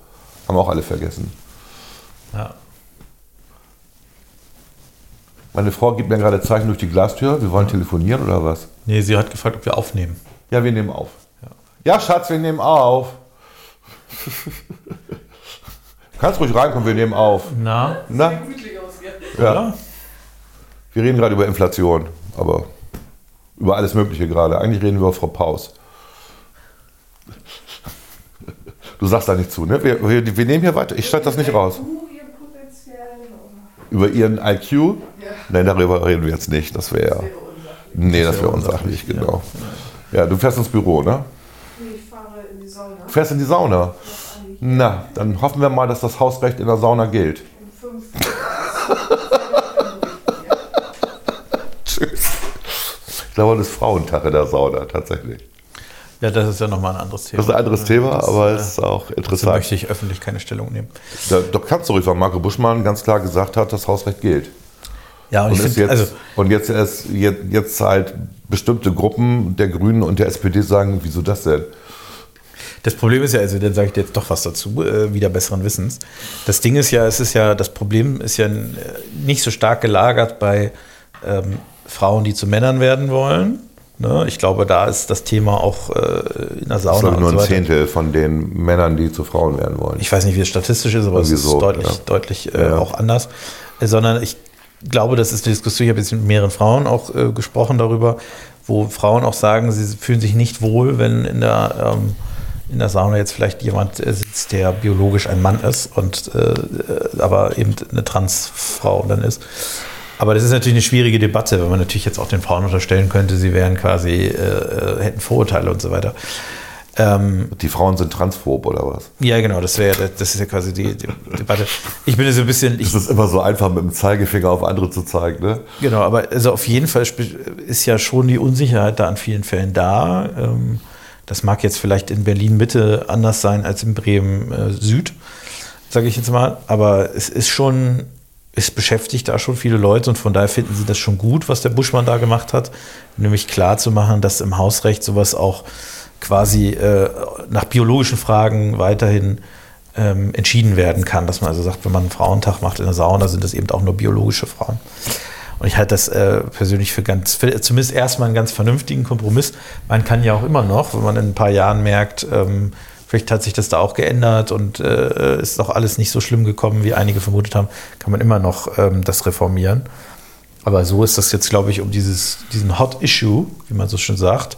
Haben auch alle vergessen. Ja. Meine Frau gibt mir gerade Zeichen durch die Glastür. Wir wollen telefonieren oder was? Nee, sie hat gefragt, ob wir aufnehmen. Ja, wir nehmen auf. Ja, Schatz, wir nehmen auf. Du kannst ruhig reinkommen, wir nehmen auf. Na? Na? Ja. Wir reden gerade über Inflation, aber über alles Mögliche gerade. Eigentlich reden wir über Frau Paus. Du sagst da nicht zu, ne? Wir, wir, wir nehmen hier weiter. Ich schneide das nicht raus. Über ihren IQ? Nein, darüber reden wir jetzt nicht. Das wäre. wäre unsachlich? Nee, das wäre unsachlich, genau. Ja, du fährst ins Büro, ne? Nee, ich fahre in die Sauna. Du fährst in die Sauna. Noch die Na, dann hoffen wir mal, dass das Hausrecht in der Sauna gilt. um fünf. Tschüss. Ich glaube, das ist Frauentag in der Sauna, tatsächlich. Ja, das ist ja nochmal ein anderes Thema. Das ist ein anderes Thema, Das, aber äh, es ist auch interessant. möchte ich öffentlich keine Stellung nehmen. Da, doch kannst du ruhig, weil Marco Buschmann ganz klar gesagt hat, das Hausrecht gilt. Ja, und, Und, ich ist finde, jetzt, also, und jetzt, ist, jetzt, jetzt halt bestimmte Gruppen der Grünen und der SPD sagen, wieso das denn? Das Problem ist ja, also dann sage ich dir jetzt doch was dazu, äh, wieder besseren Wissens. Das Ding ist ja, es ist ja, das Problem ist ja äh, nicht so stark gelagert bei ähm, Frauen, die zu Männern werden wollen. Ne? Ich glaube, da ist das Thema auch äh, in der Das ist Sauna glaube ich, nur ein so. Zehntel von den Männern, die zu Frauen werden wollen. Ich weiß nicht, wie es statistisch ist, aber es Irgendwie ist so, deutlich, ja. deutlich äh, Ja. auch anders. Äh, sondern ich glaube, das ist eine Diskussion, ich habe jetzt mit mehreren Frauen auch äh, gesprochen darüber, wo Frauen auch sagen, sie fühlen sich nicht wohl, wenn in der, ähm, in der Sauna jetzt vielleicht jemand äh, sitzt, der biologisch ein Mann ist und äh, äh, aber eben eine Transfrau dann ist. Aber das ist natürlich eine schwierige Debatte, weil man natürlich jetzt auch den Frauen unterstellen könnte, sie wären quasi, äh, äh, hätten Vorurteile und so weiter. Ähm, Die Frauen sind transphob oder was? ja, genau, das wäre, das ist ja quasi die, die Debatte. Ich bin so ein bisschen, ich, Es ist immer so einfach, mit dem Zeigefinger auf andere zu zeigen, ne? Genau, aber also auf jeden Fall ist ja schon die Unsicherheit da an vielen Fällen da. Ähm, Das mag jetzt vielleicht in Berlin Mitte anders sein als in Bremen äh, Süd, sage ich jetzt mal. Aber es ist schon, es beschäftigt da schon viele Leute und von daher finden sie das schon gut, was der Buschmann da gemacht hat. Nämlich klar zu machen, dass im Hausrecht sowas auch quasi äh, nach biologischen Fragen weiterhin ähm, entschieden werden kann. Dass man also sagt, wenn man einen Frauentag macht in der Sauna, sind das eben auch nur biologische Frauen. Und ich halte das äh, persönlich für ganz, für zumindest erstmal einen ganz vernünftigen Kompromiss. Man kann ja auch immer noch, wenn man in ein paar Jahren merkt, ähm, vielleicht hat sich das da auch geändert und äh, ist doch alles nicht so schlimm gekommen, wie einige vermutet haben, kann man immer noch ähm, das reformieren. Aber so ist das jetzt, glaube ich, um dieses, diesen Hot Issue, wie man so schön sagt,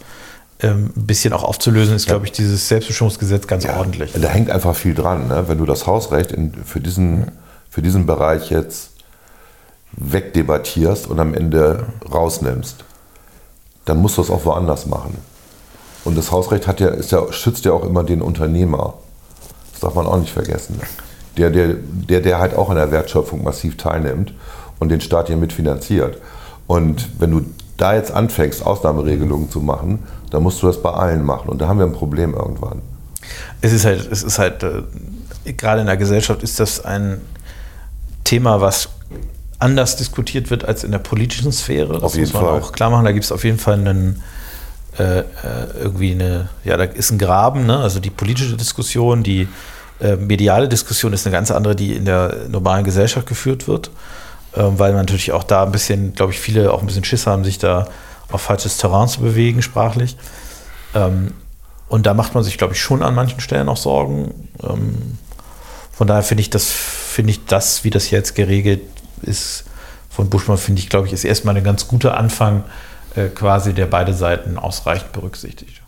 ähm, ein bisschen auch aufzulösen, ist, glaube ich, dieses Selbstbestimmungsgesetz ganz ordentlich. Da hängt einfach viel dran. Ne? Wenn du das Hausrecht in, für, diesen, für diesen Bereich jetzt wegdebattierst und am Ende rausnimmst, dann musst du es auch woanders machen. Und das Hausrecht hat ja, ist ja, schützt ja auch immer den Unternehmer. Das darf man auch nicht vergessen. Der, der, der, der halt auch an der Wertschöpfung massiv teilnimmt und den Staat hier mitfinanziert. Und wenn du da jetzt anfängst, Ausnahmeregelungen zu machen, dann musst du das bei allen machen. Und da haben wir ein Problem irgendwann. Es ist halt, es ist halt, äh, gerade in der Gesellschaft ist das ein Thema, was anders diskutiert wird als in der politischen Sphäre. Das Auf jeden muss man Fall. auch klar machen. Da gibt es auf jeden Fall einen, äh, äh, irgendwie eine, ja, da ist ein Graben, ne? also die politische Diskussion, die äh, mediale Diskussion ist eine ganz andere, die in der normalen Gesellschaft geführt wird, ähm, weil man natürlich auch da ein bisschen, glaube ich, viele auch ein bisschen Schiss haben, sich da auf falsches Terrain zu bewegen, sprachlich. Ähm, und da macht man sich, glaube ich, schon an manchen Stellen auch Sorgen. Ähm, von daher finde ich das, finde ich das, wie das jetzt geregelt ist, von Buschmann, finde ich, glaube ich, ist erstmal ein ganz guter Anfang, äh, quasi, der beide Seiten ausreichend berücksichtigt.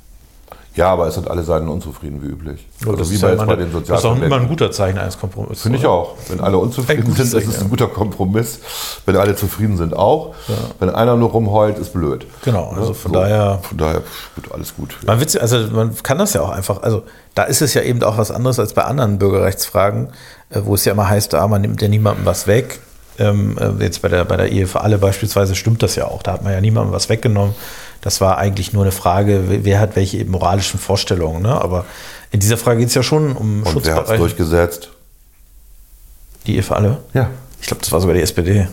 Ja, aber es sind alle Seiten unzufrieden wie üblich. das Also wie ist bei ja immer, bei den das ist auch immer ein guter Zeichen eines Kompromisses. Finde ich auch. Wenn alle unzufrieden sind, ist es Zeichen, ein guter Kompromiss. Wenn alle zufrieden sind, auch. Wenn einer nur rumheult, ist blöd. Genau, also von So. daher. Von daher wird alles gut. Man, wird's- also man kann das ja auch einfach, also da ist es ja eben auch was anderes als bei anderen Bürgerrechtsfragen, äh, wo es ja immer heißt, ah, man nimmt ja niemandem was weg. Ähm, äh, jetzt bei der, bei der Ehe für alle beispielsweise stimmt das ja auch. Da hat man ja niemandem was weggenommen. Das war eigentlich nur eine Frage, wer- hat welche moralischen Vorstellungen. Ne? Aber in dieser Frage geht es ja schon um Und wer hat es durchgesetzt? Die Ehe für alle? Ja. Ich glaube, das war sogar die SPD.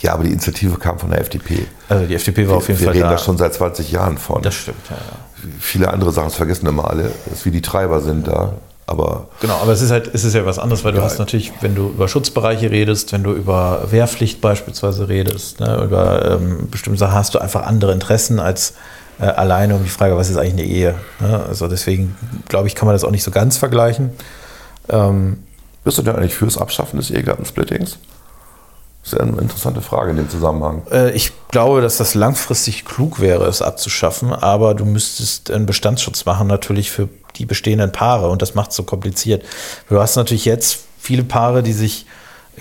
Ja, aber die Initiative kam von der FDP. Also die FDP war auf jeden Wir Fall reden da. da schon seit 20 Jahren von. das stimmt, ja, ja. Viele andere Sachen, das vergessen immer alle. Das ist wie die Treiber sind da. Aber Genau, aber es ist halt, es ist ja was anderes, weil du hast natürlich, wenn du über Schutzbereiche redest, wenn du über Wehrpflicht beispielsweise redest, ne, über ähm, bestimmte Sachen hast du einfach andere Interessen als äh, alleine um die Frage, was ist eigentlich eine Ehe. Ne? Also deswegen glaube ich, kann man das auch nicht so ganz vergleichen. Ähm, bist du denn eigentlich fürs Abschaffen des Ehegattensplittings? Das ist ja eine interessante Frage in dem Zusammenhang. äh, ich glaube, dass das langfristig klug wäre, es abzuschaffen, aber du müsstest einen Bestandsschutz machen, natürlich für die bestehenden Paare und das macht es so kompliziert. Du hast natürlich jetzt viele Paare, die sich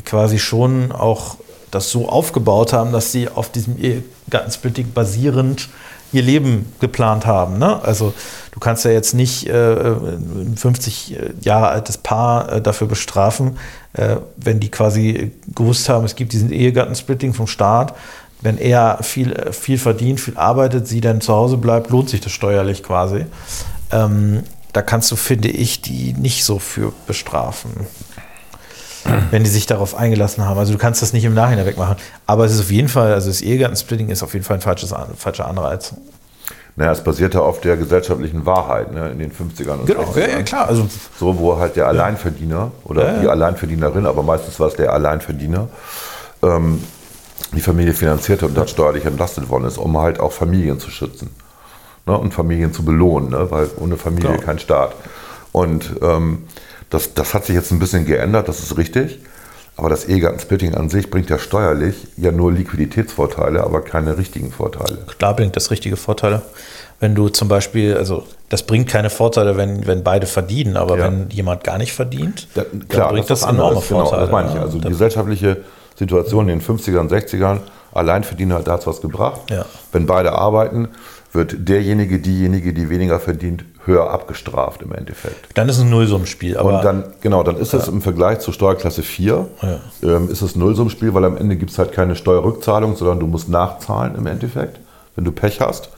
quasi schon auch das so aufgebaut haben, dass sie auf diesem Ehegattensplitting basierend ihr Leben geplant haben. Ne? Also du kannst ja jetzt nicht äh, ein 50 Jahre altes Paar äh, dafür bestrafen, äh, wenn die quasi gewusst haben, es gibt diesen Ehegattensplitting vom Staat. Wenn er viel, äh, viel verdient, viel arbeitet, sie dann zu Hause bleibt, lohnt sich das steuerlich quasi. Ähm, da kannst du, finde ich, die nicht so für bestrafen wenn die sich darauf eingelassen haben. Also du kannst das nicht im Nachhinein wegmachen. Aber es ist auf jeden Fall, also das Ehegattensplitting ist auf jeden Fall ein falsches, falscher Anreiz. Naja, es basierte auf der gesellschaftlichen Wahrheit ne, in den 50ern und 60ern. klar. Also So, wo halt der Alleinverdiener oder Ja, ja. die Alleinverdienerin, aber meistens war es der Alleinverdiener, ähm, die Familie finanzierte und dann steuerlich entlastet worden ist, um halt auch Familien zu schützen ne, und Familien zu belohnen, ne, weil ohne Familie Genau. kein Staat. Und ähm, das, das hat sich jetzt ein bisschen geändert, das ist richtig. Aber das Ehegattensplitting an sich bringt ja steuerlich ja nur Liquiditätsvorteile, aber keine richtigen Vorteile. klar bringt das richtige Vorteile. Wenn du zum Beispiel, also das bringt keine Vorteile, wenn, wenn beide verdienen, aber Ja. wenn jemand gar nicht verdient, Ja, dann klar, bringt das das, enorme anderes, genau, Vorteile. das meine ich. Also Da- gesellschaftliche Situation in den 50ern, 60ern, Alleinverdiener, hat es was gebracht. Ja. Wenn beide arbeiten, wird derjenige, diejenige, die weniger verdient, höher abgestraft im Endeffekt. Dann ist es ein Nullsummenspiel. Aber Und dann, genau, dann ist es im Vergleich zur Steuerklasse 4, Ja. ähm, ist es ein Nullsummenspiel, weil am Ende gibt es halt keine Steuerrückzahlung, sondern du musst nachzahlen im Endeffekt, wenn du Pech hast.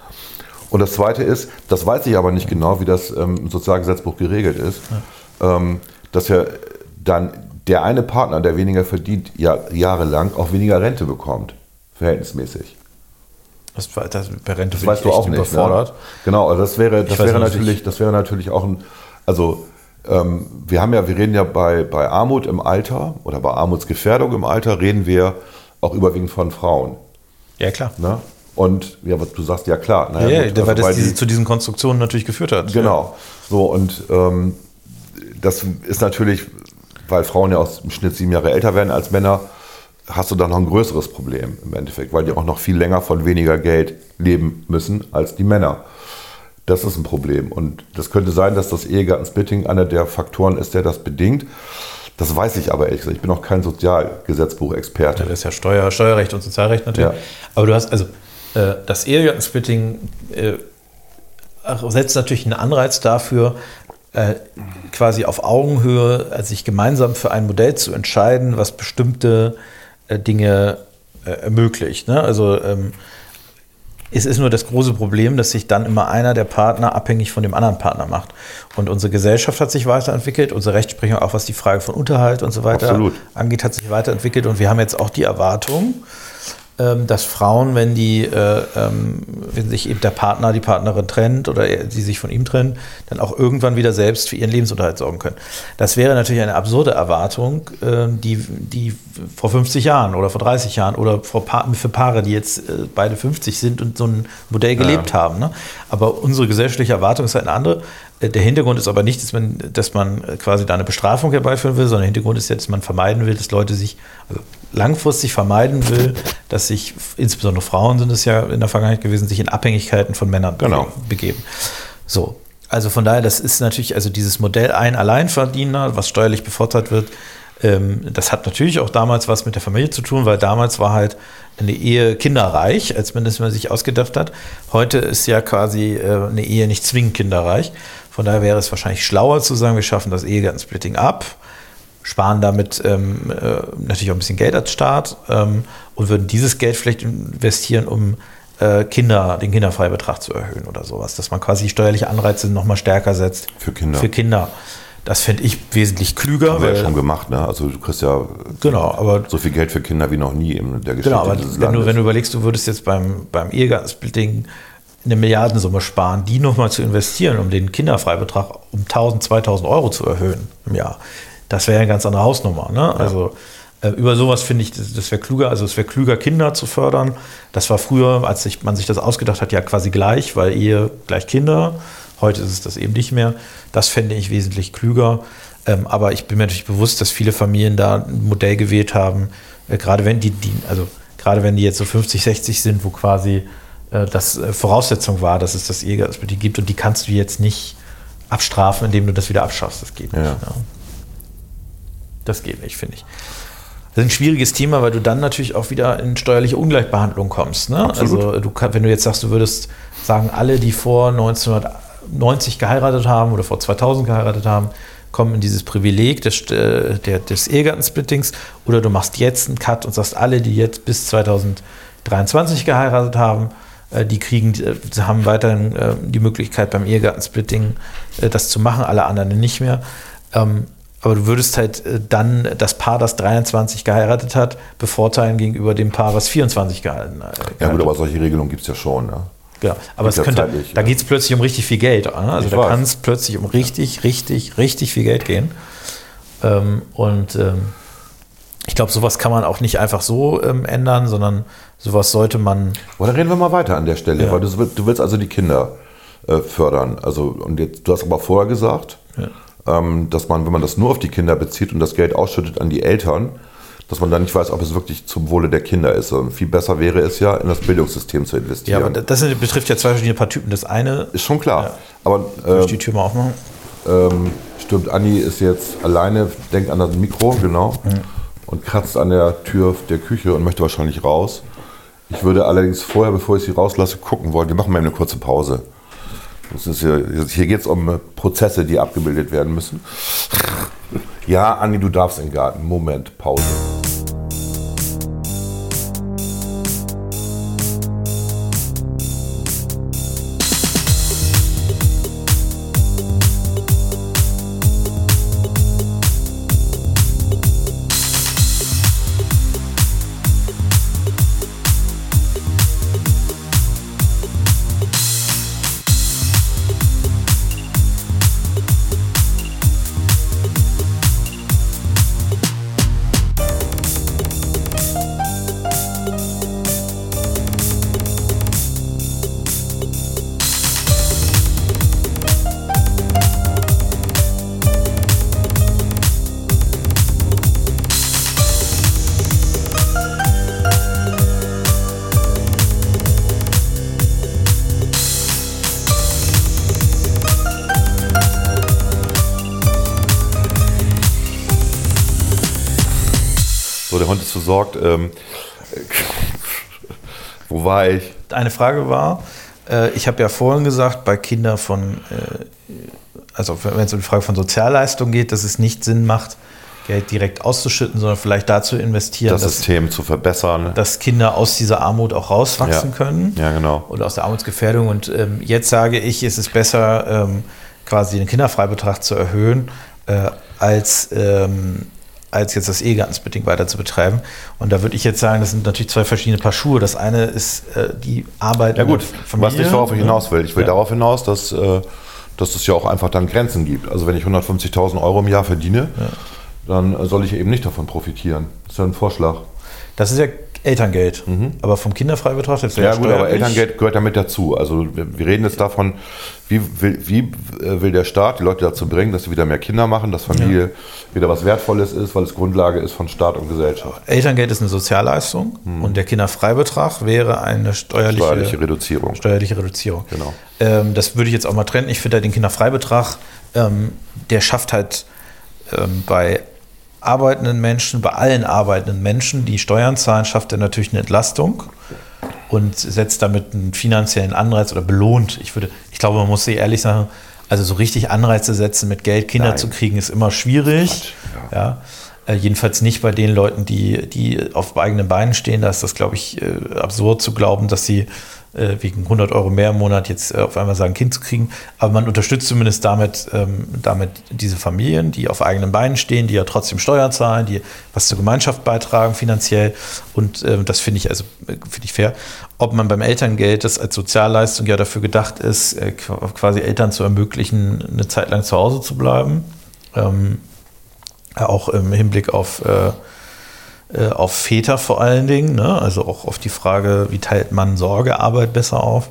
Und das Zweite ist, das weiß ich aber nicht genau, wie das ähm, im Sozialgesetzbuch geregelt ist, ähm, dass ja dann der eine Partner, der weniger verdient, ja, jahrelang auch weniger Rente bekommt, verhältnismäßig. das, das, bei Rente Das weißt du auch nicht. überfordert. Ne? Genau, also das wäre, das wäre natürlich, das wäre natürlich auch ein, also ähm, wir haben ja, wir reden ja bei, bei Armut im Alter oder bei Armutsgefährdung im Alter reden wir auch überwiegend von Frauen. Ja, klar. Ne? Und ja, was du sagst, ja klar. Ja, naja, ja, gut, weil also das weil diese, die- zu diesen Konstruktionen natürlich geführt hat. Genau. So, und ähm, das ist natürlich, weil Frauen ja aus im Schnitt sieben Jahre älter werden als Männer, hast du dann noch ein größeres Problem im Endeffekt, weil die auch noch viel länger von weniger Geld leben müssen als die Männer. Das ist ein Problem. Und das könnte sein, dass das Ehegattensplitting einer der Faktoren ist, der das bedingt. Das weiß ich aber ehrlich gesagt. Ich bin auch kein Sozialgesetzbuchexperte. Das ist ja Steuer, Steuerrecht und Sozialrecht natürlich. Ja. Aber du hast, also äh, das Ehegattensplitting äh, setzt natürlich einen Anreiz dafür, quasi auf Augenhöhe, also sich gemeinsam für ein Modell zu entscheiden, was bestimmte äh, Dinge äh, ermöglicht. Ne? Also ähm, es ist nur das große Problem, dass sich dann immer einer der Partner abhängig von dem anderen Partner macht. Und unsere Gesellschaft hat sich weiterentwickelt, unsere Rechtsprechung, auch was die Frage von Unterhalt und so weiter Absolut. angeht, hat sich weiterentwickelt. Und wir haben jetzt auch die Erwartung, dass Frauen, wenn die, äh, ähm, wenn sich eben der Partner, die Partnerin trennt oder er- sie sich von ihm trennen, dann auch irgendwann wieder selbst für ihren Lebensunterhalt sorgen können. Das wäre natürlich eine absurde Erwartung, ähm, die, die vor 50 Jahren oder vor 30 Jahren oder vor pa für Paare, die jetzt äh, beide 50 sind und so ein Modell gelebt haben. Ne? Aber unsere gesellschaftliche Erwartung ist halt eine andere. Äh, Der Hintergrund ist aber nicht, dass man, dass man quasi da eine Bestrafung herbeiführen will, sondern der Hintergrund ist ja, dass man vermeiden will, dass Leute sich, also langfristig vermeiden will, dass sich, insbesondere Frauen sind es ja in der Vergangenheit gewesen, sich in Abhängigkeiten von Männern Genau. begeben. So. Also von daher, das ist natürlich, also dieses Modell ein Alleinverdiener, was steuerlich bevorteilt wird, ähm, das hat natürlich auch damals was mit der Familie zu tun, weil damals war halt eine Ehe kinderreich, als man das mal sich ausgedacht hat. Heute ist ja quasi äh, eine Ehe nicht zwingend kinderreich. Von daher wäre es wahrscheinlich schlauer zu sagen, wir schaffen das Ehegattensplitting ab, sparen damit ähm, äh, natürlich auch ein bisschen Geld als Staat ähm, und würden dieses Geld vielleicht investieren, um äh, Kinder, den Kinderfreibetrag zu erhöhen oder sowas, dass man quasi steuerliche Anreize nochmal stärker setzt Für Kinder. Für Kinder. Das fände ich wesentlich klüger. Haben wir ja schon gemacht, ne? Also du kriegst ja Genau, aber so viel Geld für Kinder wie noch nie in der Geschichte Genau, aber dieses wenn du, Landes. wenn du überlegst, du würdest jetzt beim, beim Ehegattensplitting eine Milliardensumme sparen, die nochmal zu investieren, um den Kinderfreibetrag um 1000, 2000 Euro zu erhöhen im Jahr, das wäre eine ganz andere Hausnummer. Ne? Also äh, über sowas finde ich, das, das wäre klüger, also es wäre klüger, Kinder zu fördern. Das war früher, als sich, man sich das ausgedacht hat, ja quasi gleich, weil Ehe gleich Kinder. Heute ist es das eben nicht mehr. Das fände ich wesentlich klüger. Ähm, aber ich bin mir natürlich bewusst, dass viele Familien da ein Modell gewählt haben, äh, gerade wenn die, die, also gerade wenn die jetzt so 50, 60 sind, wo quasi äh, das äh, Voraussetzung war, dass es das Ehegattensplitting gibt und die kannst du jetzt nicht abstrafen, indem du das wieder abschaffst. Das geht Ja. nicht. Ja. Das geht nicht, finde ich. Das ist ein schwieriges Thema, weil du dann natürlich auch wieder in steuerliche Ungleichbehandlung kommst. Ne? Also du kann, wenn du jetzt sagst, du würdest sagen, alle, die vor 1990 geheiratet haben oder vor 2000 geheiratet haben, kommen in dieses Privileg des, äh, der, des Ehegattensplittings oder du machst jetzt einen Cut und sagst, alle, die jetzt bis 2023 geheiratet haben, äh, die kriegen, äh, sie haben weiterhin äh, die Möglichkeit beim Ehegattensplitting äh, das zu machen, alle anderen nicht mehr. Aber du würdest halt äh, dann das Paar, das 23 geheiratet hat, bevorteilen gegenüber dem Paar, was 24 gehalten hat. ja gut, aber solche Regelungen gibt es ja schon. Ne? Genau. Aber es ja könnte, zeitlich, da ja. geht es plötzlich um richtig viel Geld. Ne? Also Ich da kann es plötzlich um richtig, richtig, richtig viel Geld gehen. Ähm, und ähm, ich glaube, sowas kann man auch nicht einfach so ähm, ändern, sondern sowas sollte man. Dann reden wir mal weiter an der Stelle, Ja. weil du, du willst also die Kinder äh, fördern. Also, und jetzt, du hast aber vorher gesagt, ähm, dass man, wenn man das nur auf die Kinder bezieht und das Geld ausschüttet an die Eltern, dass man dann nicht weiß, ob es wirklich zum Wohle der Kinder ist. Und viel besser wäre es ja, in das Bildungssystem zu Ja, investieren. aber das betrifft ja zwei verschiedene Paar Typen. Das eine, ist schon klar. Ja. Aber äh, ich die Tür mal aufmachen? ähm, stimmt, Anni ist jetzt alleine, denkt an das Mikro, genau. und kratzt an der Tür der Küche und möchte wahrscheinlich raus. Ich würde allerdings vorher, bevor ich sie rauslasse, gucken wollen. Wir machen mal eine kurze Pause. Das ist hier hier geht es um Prozesse, die abgebildet werden müssen. Ja, Andi, du darfst in den Garten. Moment, Pause. Ähm, wo war ich? Eine Frage war, äh, ich habe ja vorhin gesagt, bei Kindern von, äh, also wenn es um die Frage von Sozialleistung geht, dass es nicht Sinn macht, Geld direkt auszuschütten, sondern vielleicht dazu investieren, Das dass, System zu verbessern. dass Kinder aus dieser Armut auch rauswachsen Ja. können. Ja, genau. Oder aus der Armutsgefährdung. Und ähm, jetzt sage ich, es ist besser, ähm, quasi den Kinderfreibetrag zu erhöhen, äh, als, ähm, als jetzt das Ehegattensbedingt weiter zu betreiben. Und da würde ich jetzt sagen, das sind natürlich zwei verschiedene Paar Schuhe. Das eine ist äh, die Arbeit Ja gut, was nicht worauf ich ne? hinaus will. Ich will Ja. darauf hinaus, dass, äh, dass es ja auch einfach dann Grenzen gibt. Also wenn ich 150.000 Euro im Jahr verdiene, dann äh, soll ich eben nicht davon profitieren. Das ist ja ein Vorschlag. Das ist ja Elterngeld. Aber vom Kinderfreibetrag jetzt Mhm. Ja, gut, aber Elterngeld gehört damit dazu. Also wir, wir reden jetzt davon, wie will, wie äh, will der Staat die Leute dazu bringen, dass sie wieder mehr Kinder machen, dass Familie wieder was Wertvolles ist, weil es Grundlage ist von Staat und Gesellschaft. Elterngeld ist eine Sozialleistung und der Kinderfreibetrag wäre eine steuerliche, Mhm. Steuerliche Reduzierung. steuerliche Reduzierung. Genau. Ähm, das würde ich jetzt auch mal trennen. Ich finde halt den Kinderfreibetrag, ähm, der schafft halt ähm, bei arbeitenden Menschen, bei allen arbeitenden Menschen, die Steuern zahlen, schafft er natürlich eine Entlastung und setzt damit einen finanziellen Anreiz oder belohnt. Ich würde, ich glaube, man muss sich ehrlich sagen, also so richtig Anreize setzen, mit Geld Kinder Nein. zu kriegen, ist immer schwierig. Ja. Äh, jedenfalls nicht bei den Leuten, die, die auf eigenen Beinen stehen. Da ist das, glaube ich, äh, absurd zu glauben, dass sie äh, wegen 100 Euro mehr im Monat jetzt äh, auf einmal sagen, Kind zu kriegen. Aber man unterstützt zumindest damit, ähm, damit diese Familien, die auf eigenen Beinen stehen, die ja trotzdem Steuern zahlen, die was zur Gemeinschaft beitragen finanziell. Und ähm, das finde ich also äh, finde ich fair. Ob man beim Elterngeld, das als Sozialleistung ja dafür gedacht ist, qu- quasi Eltern zu ermöglichen, eine Zeit lang zu Hause zu bleiben. Ähm, auch im Hinblick auf, äh, äh, auf Väter vor allen Dingen, ne? also auch auf die Frage, wie teilt man Sorgearbeit besser auf.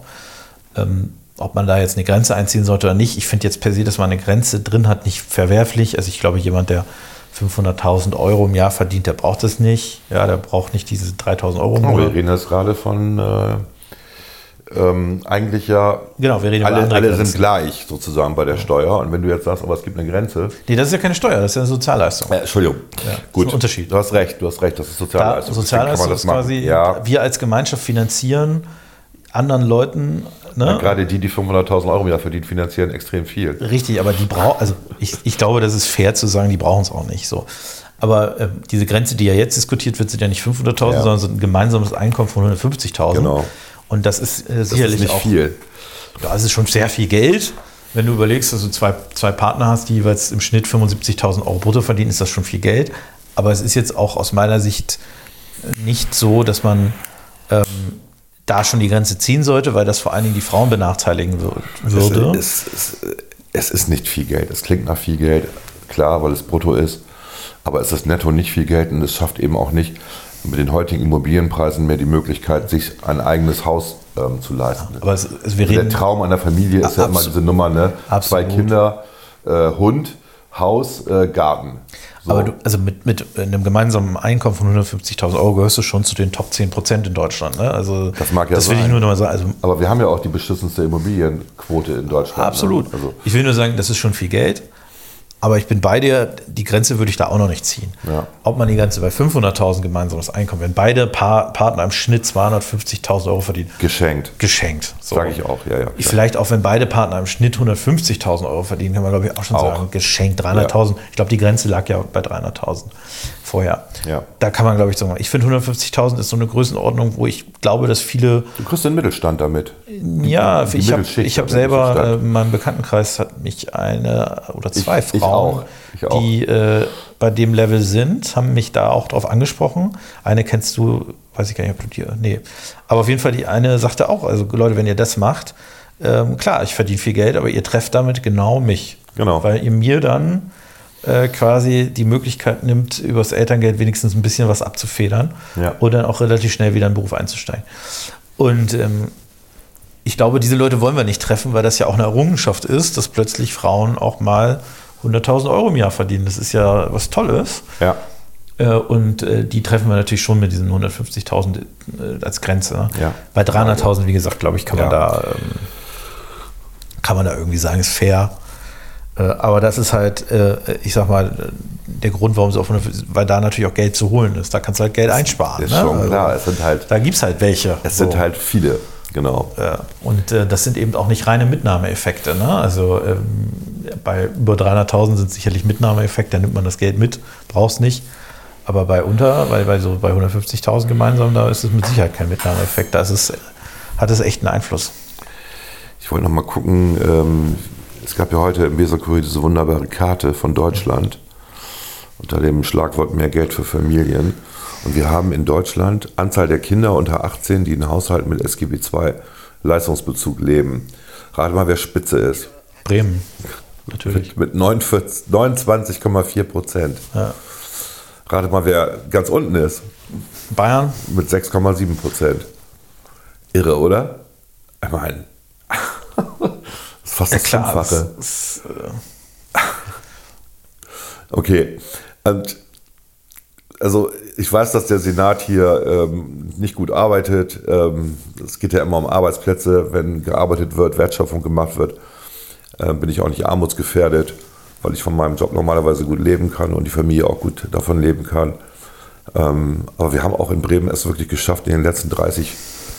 Ähm, ob man da jetzt eine Grenze einziehen sollte oder nicht. Ich finde jetzt per se, dass man eine Grenze drin hat, nicht verwerflich. Also ich glaube, jemand, der 500.000 Euro im Jahr verdient, der braucht es nicht. Ja, der braucht nicht diese 3.000 Euro Oh, wir reden jetzt gerade von äh, ähm, eigentlich ja, Genau, wir reden über alle, andere alle Grenzen. sind gleich sozusagen bei der Steuer. Und wenn du jetzt sagst, aber es gibt eine Grenze. Nee, das ist ja keine Steuer, das ist ja eine Sozialleistung. Äh, Entschuldigung. Ja, Gut, Unterschied. Du hast recht, du hast recht, das ist Da, Sozialleistung. Kann Sozialleistung ist machen. quasi, Ja, wir als Gemeinschaft finanzieren anderen Leuten, ne? gerade die, die 500.000 Euro im Jahr verdienen, finanzieren extrem viel. Richtig, aber die brauchen, also ich, ich glaube, das ist fair zu sagen, die brauchen es auch nicht so. Aber äh, diese Grenze, die ja jetzt diskutiert wird, sind ja nicht 500.000, Ja. sondern sind ein gemeinsames Einkommen von 150.000. Genau. Und das ist äh, Das sicherlich ist nicht auch. viel. Ja, es ist schon sehr viel Geld. Wenn du überlegst, dass du zwei, zwei Partner hast, die jeweils im Schnitt 75.000 Euro brutto verdienen, ist das schon viel Geld. Aber es ist jetzt auch aus meiner Sicht nicht so, dass man ähm, da schon die Grenze ziehen sollte, weil das vor allen Dingen die Frauen benachteiligen wür- würde. Es, es, es, es ist nicht viel Geld. Es klingt nach viel Geld, klar, weil es brutto ist. Aber es ist netto nicht viel Geld und es schafft eben auch nicht mit den heutigen Immobilienpreisen mehr die Möglichkeit, sich ein eigenes Haus ähm, zu leisten. Aber es, es, wir Also der Traum einer Familie ist ja immer diese Nummer, ne? Zwei Absolut. Kinder, äh, Hund, Haus, äh, Garten. So. aber du, also mit, mit einem gemeinsamen Einkommen von 150.000 Euro gehörst du schon zu den Top 10 Prozent in Deutschland. Ne? Also Das mag ja Das will ich sein. nur noch mal sagen. Also, Aber wir haben ja auch die beschissenste Immobilienquote in Deutschland. absolut. Ne? Also, Ich will nur sagen, das ist schon viel Geld. Aber ich bin bei dir, die Grenze würde ich da auch noch nicht ziehen. Ja. Ob man die Grenze bei 500.000 gemeinsames Einkommen, wenn beide pa Partner im Schnitt 250.000 Euro verdienen, Geschenkt. geschenkt. So. Sage ich auch, ja, ja. Ich Vielleicht auch, wenn beide Partner im Schnitt 150.000 Euro verdienen, kann man glaube ich auch schon Auch. sagen, geschenkt 300.000. Ich glaube, die Grenze lag ja bei 300.000 vorher. Ja. Da kann man glaube ich sagen, ich finde 150.000 ist so eine Größenordnung, wo ich glaube, dass viele Du kriegst den Mittelstand damit. ja, die ich habe ich hab selber, äh, in meinem Bekanntenkreis hat mich eine oder zwei Ich- ich Frauen, auch. Ich auch. die äh, bei dem Level sind, haben mich da auch drauf angesprochen. Eine kennst du, weiß ich gar nicht, ob du dir, nee. Aber auf jeden Fall die eine sagte auch, also Leute, wenn ihr das macht, ähm, klar, ich verdiene viel Geld, aber ihr trefft damit genau mich. Genau. Weil ihr mir dann äh, quasi die Möglichkeit nimmt, übers Elterngeld wenigstens ein bisschen was abzufedern Ja. und dann auch relativ schnell wieder in den Beruf einzusteigen. Und ähm, ich glaube, diese Leute wollen wir nicht treffen, weil das ja auch eine Errungenschaft ist, dass plötzlich Frauen auch mal 100.000 Euro im Jahr verdienen. Das ist ja was Tolles. Ja. Äh, Und äh, die treffen wir natürlich schon mit diesen 150.000 äh, als Grenze. ne? Ja. Bei 300.000, wie gesagt, glaube ich, kann man Ja. da ähm, kann man da irgendwie sagen, ist fair. Äh, Aber das ist halt, äh, ich sag mal, der Grund, warum sie auf 150, weil da natürlich auch Geld zu holen ist. Da kannst du halt Geld einsparen. Ist ne? schon Also, klar. Es sind halt, Da gibt es halt welche. es sind So. halt viele. Genau. Und äh, das sind eben auch nicht reine Mitnahmeeffekte. Ne? Also ähm, bei über 300.000 sind sicherlich Mitnahmeeffekte, da nimmt man das Geld mit, brauchst nicht. Aber bei unter, weil bei so bei 150.000 gemeinsam, da ist es mit Sicherheit kein Mitnahmeeffekt. Da ist es, hat es echt einen Einfluss. Ich wollte noch mal gucken, ähm, es gab ja heute im Weserkurier diese wunderbare Karte von Deutschland unter dem Schlagwort mehr Geld für Familien. Und wir haben in Deutschland Anzahl der Kinder unter 18, die in Haushalten mit SGB II Leistungsbezug leben. Rate mal, wer Spitze ist. Bremen, natürlich. Mit 49 29,4 Prozent. Ja. Rate mal, wer ganz unten ist. Bayern, Mit 6,7 Prozent. Irre, oder? Ich meine, fast das Fünffache. das ist, Okay. Und also ich weiß, dass der Senat hier ähm, nicht gut arbeitet. Ähm, es geht ja immer um Arbeitsplätze. Wenn gearbeitet wird, Wertschöpfung gemacht wird, äh, bin ich auch nicht armutsgefährdet, weil ich von meinem Job normalerweise gut leben kann und die Familie auch gut davon leben kann. Ähm, aber wir haben auch in Bremen es wirklich geschafft, in den letzten 30,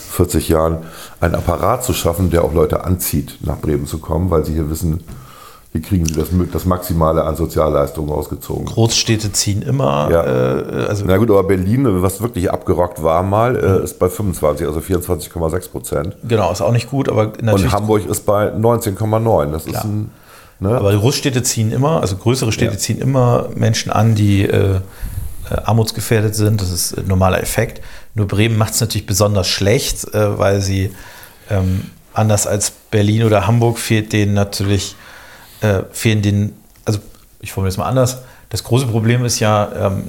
40 Jahren einen Apparat zu schaffen, der auch Leute anzieht, nach Bremen zu kommen, weil sie hier wissen, hier kriegen sie das, das Maximale an Sozialleistungen rausgezogen. Großstädte ziehen immer, Ja. äh, also Na gut, aber Berlin, was wirklich abgerockt war mal, äh, ist bei 25, also 24,6 Prozent. genau, ist auch nicht gut, aber Und natürlich. Hamburg ist bei 19,9. Das ist Klar. ein. Ne? Aber Großstädte ziehen immer, also größere Städte Ja. ziehen immer Menschen an, die äh, armutsgefährdet sind. Das ist ein normaler Effekt. Nur Bremen macht es natürlich besonders schlecht, äh, weil sie ähm, anders als Berlin oder Hamburg fehlt denen natürlich, äh, fehlen den, also ich formuliere es mal anders. Das große Problem ist ja ähm,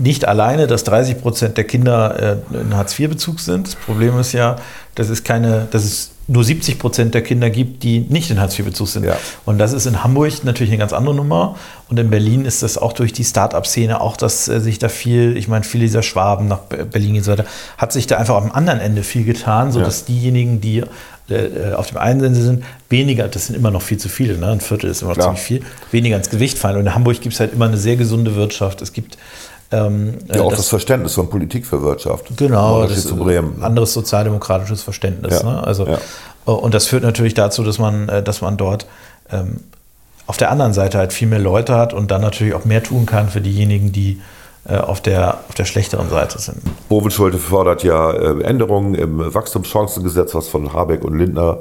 nicht alleine, dass 30 Prozent der Kinder äh, in Hartz-IV-Bezug sind. Das Problem ist ja, dass es keine, dass es nur 70 Prozent der Kinder gibt, die nicht in Hartz-IV-Bezug sind. Ja. Und das ist in Hamburg natürlich eine ganz andere Nummer. Und in Berlin ist das auch durch die Start-up-Szene, auch dass äh, sich da viel, ich meine, viele dieser Schwaben nach Be- Berlin und so weiter, hat sich da einfach am anderen Ende viel getan, sodass Ja. diejenigen, die äh, auf dem einen Ende sind, weniger, das sind immer noch viel zu viele, ne? ein Viertel ist immer noch Klar. ziemlich viel, weniger ins Gewicht fallen. Und in Hamburg gibt es halt immer eine sehr gesunde Wirtschaft. Es gibt ähm, ja, auch äh, das, Verständnis von Politik für Wirtschaft. Genau, das das zu Bremen. anderes sozialdemokratisches Verständnis. Ja, Ne? Also, ja. Und das führt natürlich dazu, dass man, äh, dass man dort ähm, auf der anderen Seite halt viel mehr Leute hat und dann natürlich auch mehr tun kann für diejenigen, die äh, auf, der, auf der schlechteren Seite sind. Bovenschulte fordert ja äh, Änderungen im Wachstumschancengesetz, was von Habeck und Lindner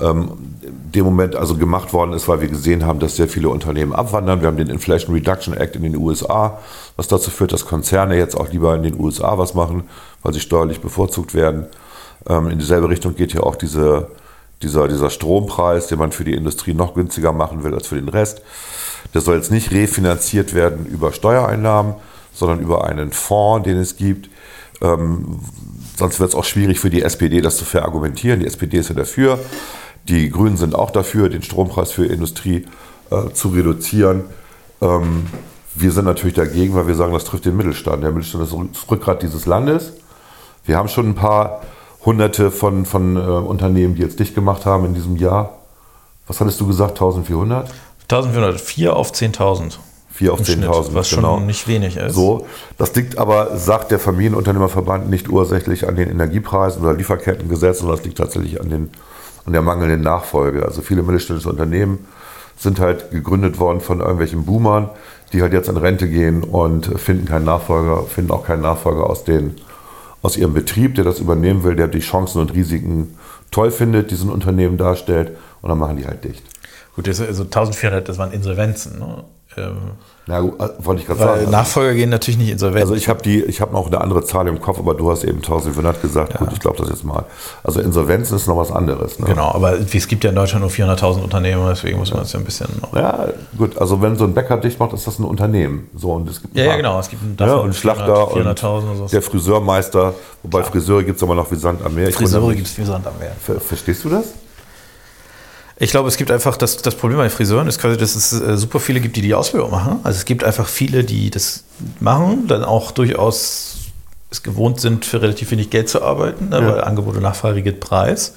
ähm, dem Moment also gemacht worden ist, weil wir gesehen haben, dass sehr viele Unternehmen abwandern. Wir haben den Inflation Reduction Act in den USA, was dazu führt, dass Konzerne jetzt auch lieber in den USA was machen, weil sie steuerlich bevorzugt werden. Ähm, in dieselbe Richtung geht ja auch diese, dieser, dieser Strompreis, den man für die Industrie noch günstiger machen will als für den Rest. Der soll jetzt nicht refinanziert werden über Steuereinnahmen, sondern über einen Fonds, den es gibt. Ähm, sonst wird es auch schwierig für die SPD, das zu verargumentieren. Die SPD ist ja dafür. Die Grünen sind auch dafür, den Strompreis für Industrie äh, zu reduzieren. Ähm, wir sind natürlich dagegen, weil wir sagen, das trifft den Mittelstand. Der Mittelstand ist das Rückgrat dieses Landes. Wir haben schon ein paar hunderte von, von äh, Unternehmen, die jetzt dicht gemacht haben in diesem Jahr. Was hattest du gesagt? 1400? 1400, 4 auf 10.000. 4 auf im Schnitt, 10.000, Was genau. schon nicht wenig ist. So, das liegt aber, sagt der Familienunternehmerverband, nicht ursächlich an den Energiepreisen oder Lieferkettengesetzen, sondern das liegt tatsächlich an, den, an der mangelnden Nachfolge. Also viele mittelständische Unternehmen sind halt gegründet worden von irgendwelchen Boomern, die halt jetzt in Rente gehen und finden keinen Nachfolger, finden auch keinen Nachfolger aus, den, aus ihrem Betrieb, der das übernehmen will, der die Chancen und Risiken toll findet, die so ein Unternehmen darstellt, und dann machen die halt dicht. Gut, das, also 1400, das waren Insolvenzen. Ne? Ähm, Na äh, wollte ich gerade sagen. Nachfolger gehen natürlich nicht insolvent. Also ich habe die, ich habe noch eine andere Zahl im Kopf, aber du hast eben 1500 gesagt. Gut, ich glaube das jetzt mal. Also Insolvenzen ist noch was anderes. Ne? genau, aber es gibt ja in Deutschland nur 400.000 Unternehmen, deswegen muss man das ja ein bisschen noch. Ja, gut. Also wenn so ein Bäcker dicht macht, ist das ein Unternehmen. So und es gibt Ja, ja, genau. Es gibt einen Ja, und Schlachter 400.000 und so. der Friseurmeister. Wobei Friseure gibt es aber noch wie Sand am Meer. Friseure gibt es wie Sand am Meer. Ver Verstehst du das? Ich glaube, es gibt einfach das, das Problem bei den Friseuren ist quasi, dass es äh, super viele gibt, die die Ausbildung machen. Also es gibt einfach viele, die das machen, dann auch durchaus es gewohnt sind, für relativ wenig Geld zu arbeiten, ne, Ja. weil Angebot und Nachfrage geht Preis.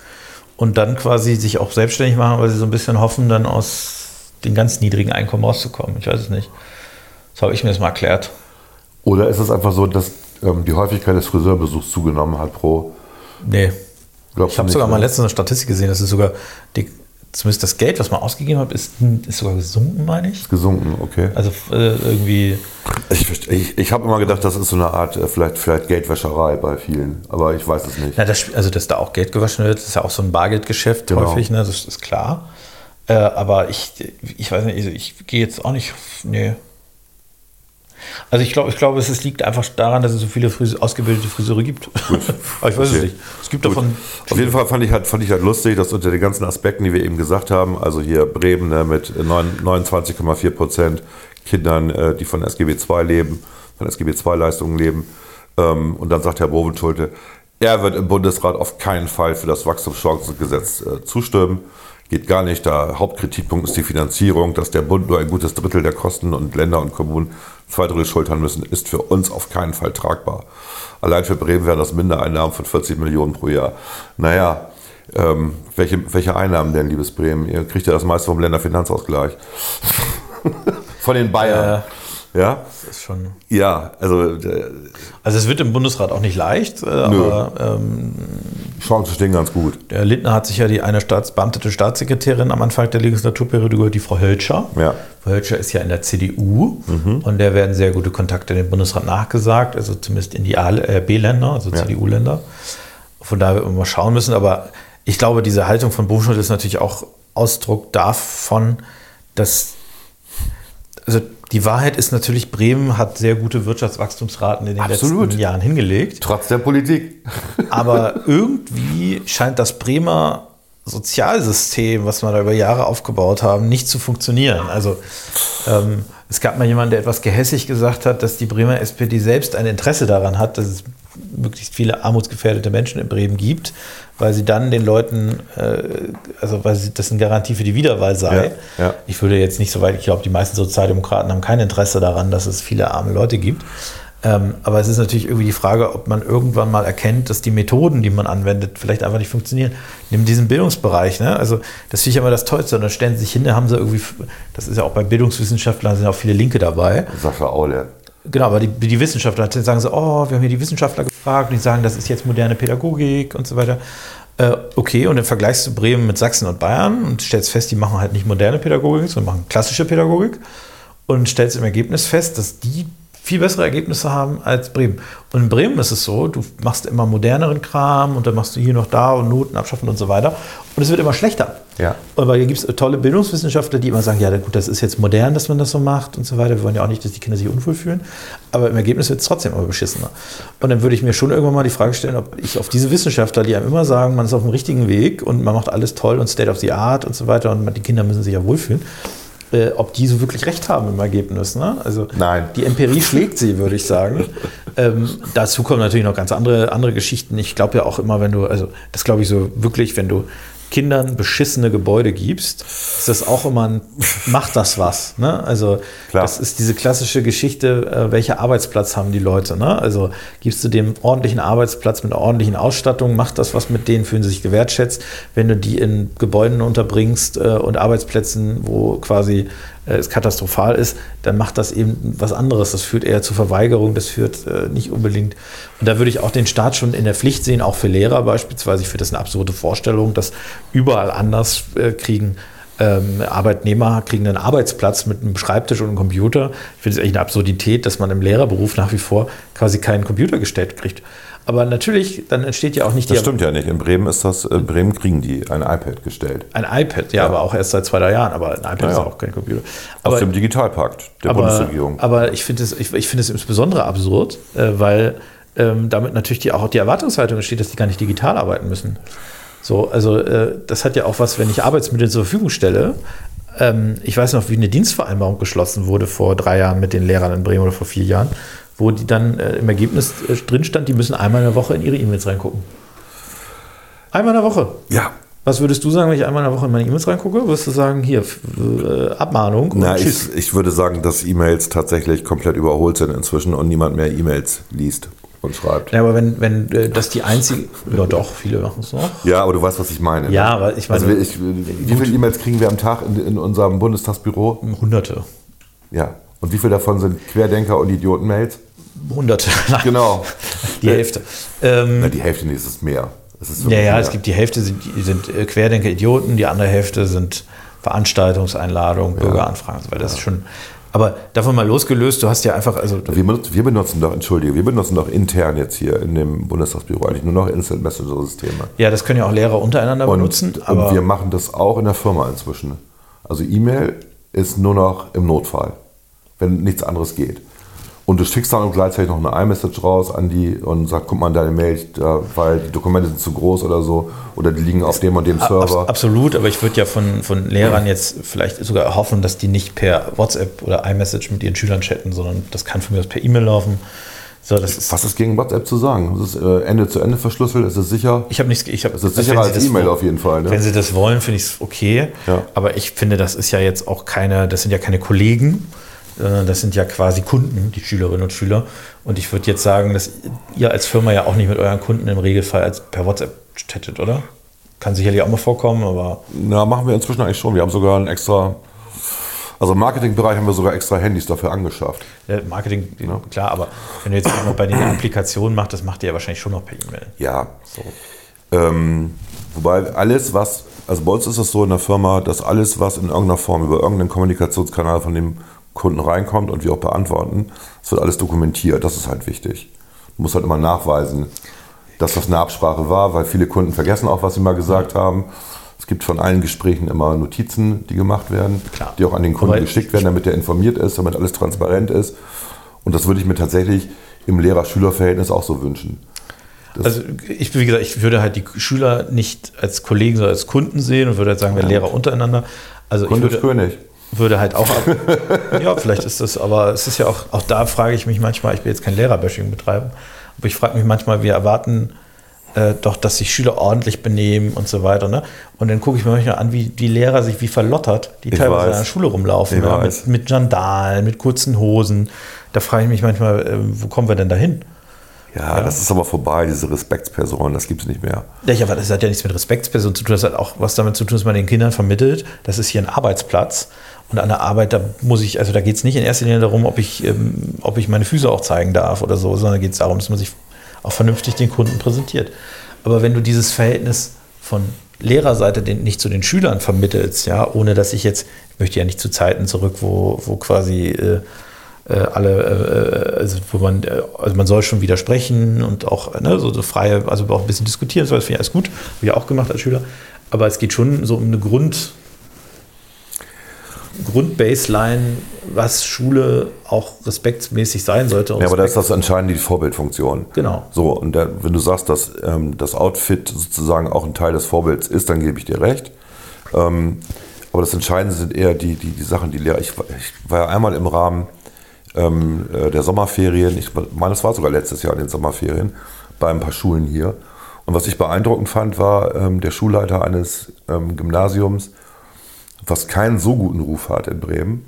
Und dann quasi sich auch selbstständig machen, weil sie so ein bisschen hoffen, dann aus den ganz niedrigen Einkommen rauszukommen. Ich weiß es nicht. Das habe ich mir jetzt mal erklärt. Oder ist es einfach so, dass ähm, die Häufigkeit des Friseurbesuchs zugenommen hat pro? Nee. Glaubst Ich habe sogar mal ne? letztens eine Statistik gesehen, dass es sogar, die, zumindest das Geld, was man ausgegeben hat, ist, ist sogar gesunken, meine ich. gesunken. Okay. Also äh, irgendwie, Ich, ich, ich habe immer gedacht, das ist so eine Art äh, vielleicht, vielleicht Geldwäscherei bei vielen, aber ich weiß es nicht. na, das, also dass da auch Geld gewaschen wird, ist ja auch so ein Bargeldgeschäft Genau. häufig, ne? das ist klar. Äh, aber ich, ich weiß nicht, also ich gehe jetzt auch nicht, nee. Also ich glaube, ich glaube, es liegt einfach daran, dass es so viele Frise ausgebildete Friseure gibt. aber ich weiß Okay. es nicht. Es gibt davon. Auf jeden Fall fand ich, halt, fand ich halt lustig, dass unter den ganzen Aspekten, die wir eben gesagt haben, also hier Bremen ne, mit neun- 29,4 Prozent Kindern, äh, die von SGB II leben, von SGB II-Leistungen leben. Ähm, und dann sagt Herr Bovenschulte, er wird im Bundesrat auf keinen Fall für das Wachstumschancengesetz äh, zustimmen. Geht gar nicht. Der Hauptkritikpunkt ist die Finanzierung, dass der Bund nur ein gutes Drittel der Kosten und Länder und Kommunen zwei Drittel schultern müssen, ist für uns auf keinen Fall tragbar. Allein für Bremen wären das Mindereinnahmen von 40 Millionen pro Jahr. Naja, ähm, welche, welche Einnahmen denn, liebes Bremen? Ihr kriegt ja das meiste vom Länderfinanzausgleich. Von den Bayern. Ja, Das ist schon. ja, also äh, Also es wird im Bundesrat auch nicht leicht, äh, aber ähm, Chancen stehen ganz gut. der Lindner hat sich ja die eine staatsbeamtete Staatssekretärin am Anfang der Legislaturperiode gehört, die Frau Hölscher. Ja. Frau Hölscher ist ja in der CDU und der werden sehr gute Kontakte in den Bundesrat nachgesagt, also zumindest in die äh, B-Länder, also Ja. CDU-Länder. Von daher wird man mal schauen müssen, aber ich glaube, diese Haltung von Buchschnitt ist natürlich auch Ausdruck davon, dass also die Wahrheit ist natürlich, Bremen hat sehr gute Wirtschaftswachstumsraten in den Absolut. letzten Jahren hingelegt. Trotz der Politik. Aber irgendwie scheint das Bremer Sozialsystem, was wir da über Jahre aufgebaut haben, nicht zu funktionieren. Also ähm, es gab mal jemanden, der etwas gehässig gesagt hat, dass die Bremer SPD selbst ein Interesse daran hat, dass es möglichst viele armutsgefährdete Menschen in Bremen gibt, weil sie dann den Leuten, äh, also weil sie, das eine Garantie für die Wiederwahl sei. Ja, ja. Ich würde jetzt nicht so weit, ich glaube, die meisten Sozialdemokraten haben kein Interesse daran, dass es viele arme Leute gibt. Ähm, aber es ist natürlich irgendwie die Frage, ob man irgendwann mal erkennt, dass die Methoden, die man anwendet, vielleicht einfach nicht funktionieren. Nimm diesen Bildungsbereich, ne? Also das finde ich immer das Tollste. Und dann stellen sie sich hin, da haben sie irgendwie, das ist ja auch bei Bildungswissenschaftlern sind auch viele Linke dabei. Sascha Aule. Genau, aber die, die Wissenschaftler sagen so, oh, wir haben hier die Wissenschaftler gefragt und die sagen, das ist jetzt moderne Pädagogik und so weiter. Äh, okay, und dann vergleichst du Bremen mit Sachsen und Bayern und stellst fest, die machen halt nicht moderne Pädagogik, sondern machen klassische Pädagogik und stellst im Ergebnis fest, dass die viel bessere Ergebnisse haben als Bremen. Und in Bremen ist es so, du machst immer moderneren Kram und dann machst du hier noch da und Noten abschaffen und so weiter. Und es wird immer schlechter. Ja. Aber hier gibt es tolle Bildungswissenschaftler, die immer sagen, ja gut, das ist jetzt modern, dass man das so macht und so weiter. Wir wollen ja auch nicht, dass die Kinder sich unwohl fühlen. Aber im Ergebnis wird es trotzdem immer beschissener. Und dann würde ich mir schon irgendwann mal die Frage stellen, ob ich auf diese Wissenschaftler, die einem immer sagen, man ist auf dem richtigen Weg und man macht alles toll und State of the Art und so weiter und die Kinder müssen sich ja wohlfühlen, äh, ob die so wirklich recht haben im Ergebnis. Ne? Also Nein. die Empirie schlägt sie, würde ich sagen. ähm, dazu kommen natürlich noch ganz andere, andere Geschichten. Ich glaube ja auch immer, wenn du, also das glaube ich so wirklich, wenn du Kindern beschissene Gebäude gibst, ist das auch immer ein, macht das was. Ne? Also Klar. das ist diese klassische Geschichte, äh, welcher Arbeitsplatz haben die Leute. Ne? Also gibst du dem ordentlichen Arbeitsplatz mit einer ordentlichen Ausstattung, macht das was mit denen, fühlen sie sich gewertschätzt. Wenn du die in Gebäuden unterbringst äh, und Arbeitsplätzen, wo quasi es katastrophal ist, dann macht das eben was anderes. Das führt eher zu Verweigerung, das führt äh, nicht unbedingt. Und da würde ich auch den Staat schon in der Pflicht sehen, auch für Lehrer beispielsweise. Ich finde das eine absurde Vorstellung, dass überall anders äh, kriegen. Ähm, Arbeitnehmer kriegen einen Arbeitsplatz mit einem Schreibtisch und einem Computer. Ich finde es echt eine Absurdität, dass man im Lehrerberuf nach wie vor quasi keinen Computer gestellt kriegt. Aber natürlich, dann entsteht ja auch nicht Das die stimmt ja nicht. In Bremen ist das, in Bremen kriegen die ein iPad gestellt. ein iPad, ja, aber auch erst seit zwei, drei Jahren. Aber ein iPad Ja, ist ja. auch kein Computer. Aus Aber dem Digitalpakt der aber, Bundesregierung. Aber ich finde es, ich, ich finde es insbesondere absurd, äh, weil ähm, damit natürlich die, auch die Erwartungshaltung entsteht, dass die gar nicht digital arbeiten müssen. So, also äh, das hat ja auch was, wenn ich Arbeitsmittel zur Verfügung stelle. Ähm, ich weiß noch, wie eine Dienstvereinbarung geschlossen wurde vor drei Jahren mit den Lehrern in Bremen oder vor vier Jahren, wo die dann äh, im Ergebnis äh, drin stand, die müssen einmal in der Woche in ihre E-Mails reingucken. Einmal in der Woche. ja. Was würdest du sagen, wenn ich einmal in der Woche in meine E-Mails reingucke? Würdest du sagen, hier, äh, Abmahnung Na, ich, ich würde sagen, dass E-Mails tatsächlich komplett überholt sind inzwischen und niemand mehr E-Mails liest und schreibt. Ja, aber wenn, wenn äh, das die einzige. Ja, doch, viele machen es noch. Ja, aber du weißt, was ich meine. Ja, ne? aber ich meine- Also ich, wie viele E-Mails kriegen wir am Tag in, in unserem Bundestagsbüro? Hunderte. Ja. Und wie viele davon sind Querdenker und Idioten-Mails? Hunderte. Nein, Genau. Die Hälfte. Ähm, Na, die Hälfte es ist mehr. Es ist ja, ja, mehr. es gibt die Hälfte sind, sind äh, Querdenker, Idioten, die andere Hälfte sind Veranstaltungseinladungen, Bürgeranfragen. und so weiter. Das ist schon. Aber davon mal losgelöst, du hast ja einfach, also Wir benutzen, wir benutzen doch, entschuldige, wir benutzen doch intern jetzt hier in dem Bundestagsbüro eigentlich nur noch Instant Messenger-Systeme. ja, das können ja auch Lehrer untereinander Und, benutzen, und wir machen das auch in der Firma inzwischen. Also E-Mail ist nur noch im Notfall, wenn nichts anderes geht. Und du schickst dann gleichzeitig noch eine iMessage raus an die und sagst, guck mal in deine Mail, da, weil die Dokumente sind zu groß oder so oder die liegen auf dem und dem Server. absolut, aber ich würde ja von, von Lehrern jetzt vielleicht sogar erhoffen, dass die nicht per WhatsApp oder iMessage mit ihren Schülern chatten, sondern das kann von mir aus per E-Mail laufen. So, das ist, Was ist gegen WhatsApp zu sagen? Es ist äh, Ende zu Ende verschlüsselt, es ist sicher. ich habe nichts, ich habe Es ist sicherer als E-Mail auf jeden Fall. Wenn Ne? sie das wollen, finde ich es okay. Ja. Aber ich finde, das ist ja jetzt auch keine, das sind ja keine Kollegen, das sind ja quasi Kunden, die Schülerinnen und Schüler. Und ich würde jetzt sagen, dass ihr als Firma ja auch nicht mit euren Kunden im Regelfall per WhatsApp chattet, oder? Kann sicherlich auch mal vorkommen, aber Na, machen wir inzwischen eigentlich schon. Wir haben sogar ein extra, also im Marketingbereich haben wir sogar extra Handys dafür angeschafft. ja, Marketing, klar, aber wenn du jetzt mal bei den Applikationen machst, das macht ihr ja wahrscheinlich schon noch per E-Mail. Ja. Ähm, wobei alles, was, also bei uns ist es so in der Firma, dass alles, was in irgendeiner Form über irgendeinen Kommunikationskanal von dem Kunden reinkommt und wir auch beantworten, es wird alles dokumentiert. Das ist halt wichtig. Du musst halt immer nachweisen, dass das eine Absprache war, weil viele Kunden vergessen auch, was sie mal gesagt haben. Es gibt von allen Gesprächen immer Notizen, die gemacht werden, Klar. die auch an den Kunden Aber- geschickt werden, damit er informiert ist, damit alles transparent ist. Und das würde ich mir tatsächlich im Lehrer-Schüler-Verhältnis auch so wünschen. Also ich, wie gesagt, ich würde halt die Schüler nicht als Kollegen, sondern als Kunden sehen und würde halt sagen, wir Lehrer untereinander. Also ich Kunde ist würde, König. Würde halt auch ab, ja, vielleicht ist das, aber es ist ja auch, auch da frage ich mich manchmal, ich will jetzt kein Lehrerbashing betreiben, aber ich frage mich manchmal, wir erwarten äh, doch, dass sich Schüler ordentlich benehmen und so weiter. Ne? Und dann gucke ich mir manchmal an, wie die Lehrer sich wie verlottert, die Ich teilweise weiß. in der Schule rumlaufen, ja, mit, mit Sandalen, mit kurzen Hosen. Da frage ich mich manchmal, äh, wo kommen wir denn dahin? Ja, das ist aber vorbei, diese Respektsperson, das gibt es nicht mehr. Ja, ja, aber das hat ja nichts mit Respektsperson zu tun. Das hat auch was damit zu tun, dass man den Kindern vermittelt. Das ist hier ein Arbeitsplatz. Und an der Arbeit, da muss ich, also da geht es nicht in erster Linie darum, ob ich, ähm, ob ich meine Füße auch zeigen darf oder so, sondern geht es darum, dass man sich auch vernünftig den Kunden präsentiert. Aber wenn du dieses Verhältnis von Lehrerseite den, nicht zu den Schülern vermittelst, ja, ohne dass ich jetzt, ich möchte ja nicht zu Zeiten zurück, wo, wo quasi äh, äh, alle, äh, also wo man, äh, also man soll schon widersprechen und auch ne, so, so freie, also auch ein bisschen diskutieren, das finde ich alles gut, habe ich auch gemacht als Schüler. Aber es geht schon so um eine Grund, Grundbaseline, was Schule auch respektmäßig sein sollte. Ja, aber da ist das entscheidend die Vorbildfunktion. Genau. So, und da, wenn du sagst, dass ähm, das Outfit sozusagen auch ein Teil des Vorbilds ist, dann gebe ich dir recht. Ähm, aber das Entscheidende sind eher die, die, die Sachen, die Lehrer. Ich, war- ich war ja einmal im Rahmen ähm, äh, der Sommerferien, ich meine, es war sogar letztes Jahr in den Sommerferien, bei ein paar Schulen hier. Und was ich beeindruckend fand, war ähm, der Schulleiter eines ähm, Gymnasiums, was keinen so guten Ruf hat in Bremen,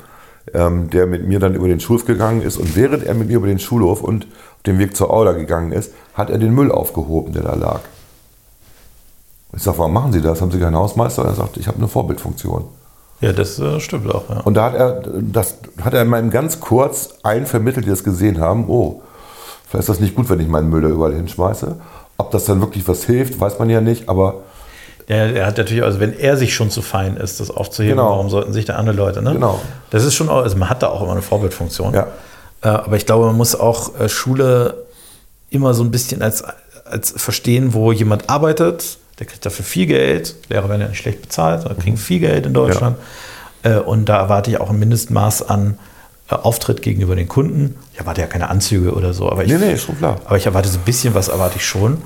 ähm, der mit mir dann über den Schulhof gegangen ist. Und während er mit mir über den Schulhof und auf den Weg zur Aula gegangen ist, hat er den Müll aufgehoben, der da lag. Ich sage, warum machen Sie das? Haben Sie keinen Hausmeister? Er sagt, ich habe eine Vorbildfunktion. Ja, das äh, stimmt auch. Ja. Und da hat er, das hat er mal ganz kurz allen vermittelt, die das gesehen haben, oh, vielleicht ist das nicht gut, wenn ich meinen Müll da überall hinschmeiße. Ob das dann wirklich was hilft, weiß man ja nicht, aber Der, er hat natürlich, also wenn er sich schon zu fein ist, das aufzuheben, Genau. warum sollten sich da andere Leute, ne? Genau. Das ist schon, auch- also man hat da auch immer eine Vorbildfunktion. ja. Äh, aber ich glaube, man muss auch äh, Schule immer so ein bisschen als, als verstehen, wo jemand arbeitet, der kriegt dafür viel Geld, Lehrer werden ja nicht schlecht bezahlt, sondern kriegen viel Geld in Deutschland. Äh, und da erwarte ich auch ein Mindestmaß an Auftritt gegenüber den Kunden. Ich erwarte ja keine Anzüge oder so, aber ich, Nee, nee, ist schon klar. aber ich erwarte so ein bisschen was erwarte ich schon.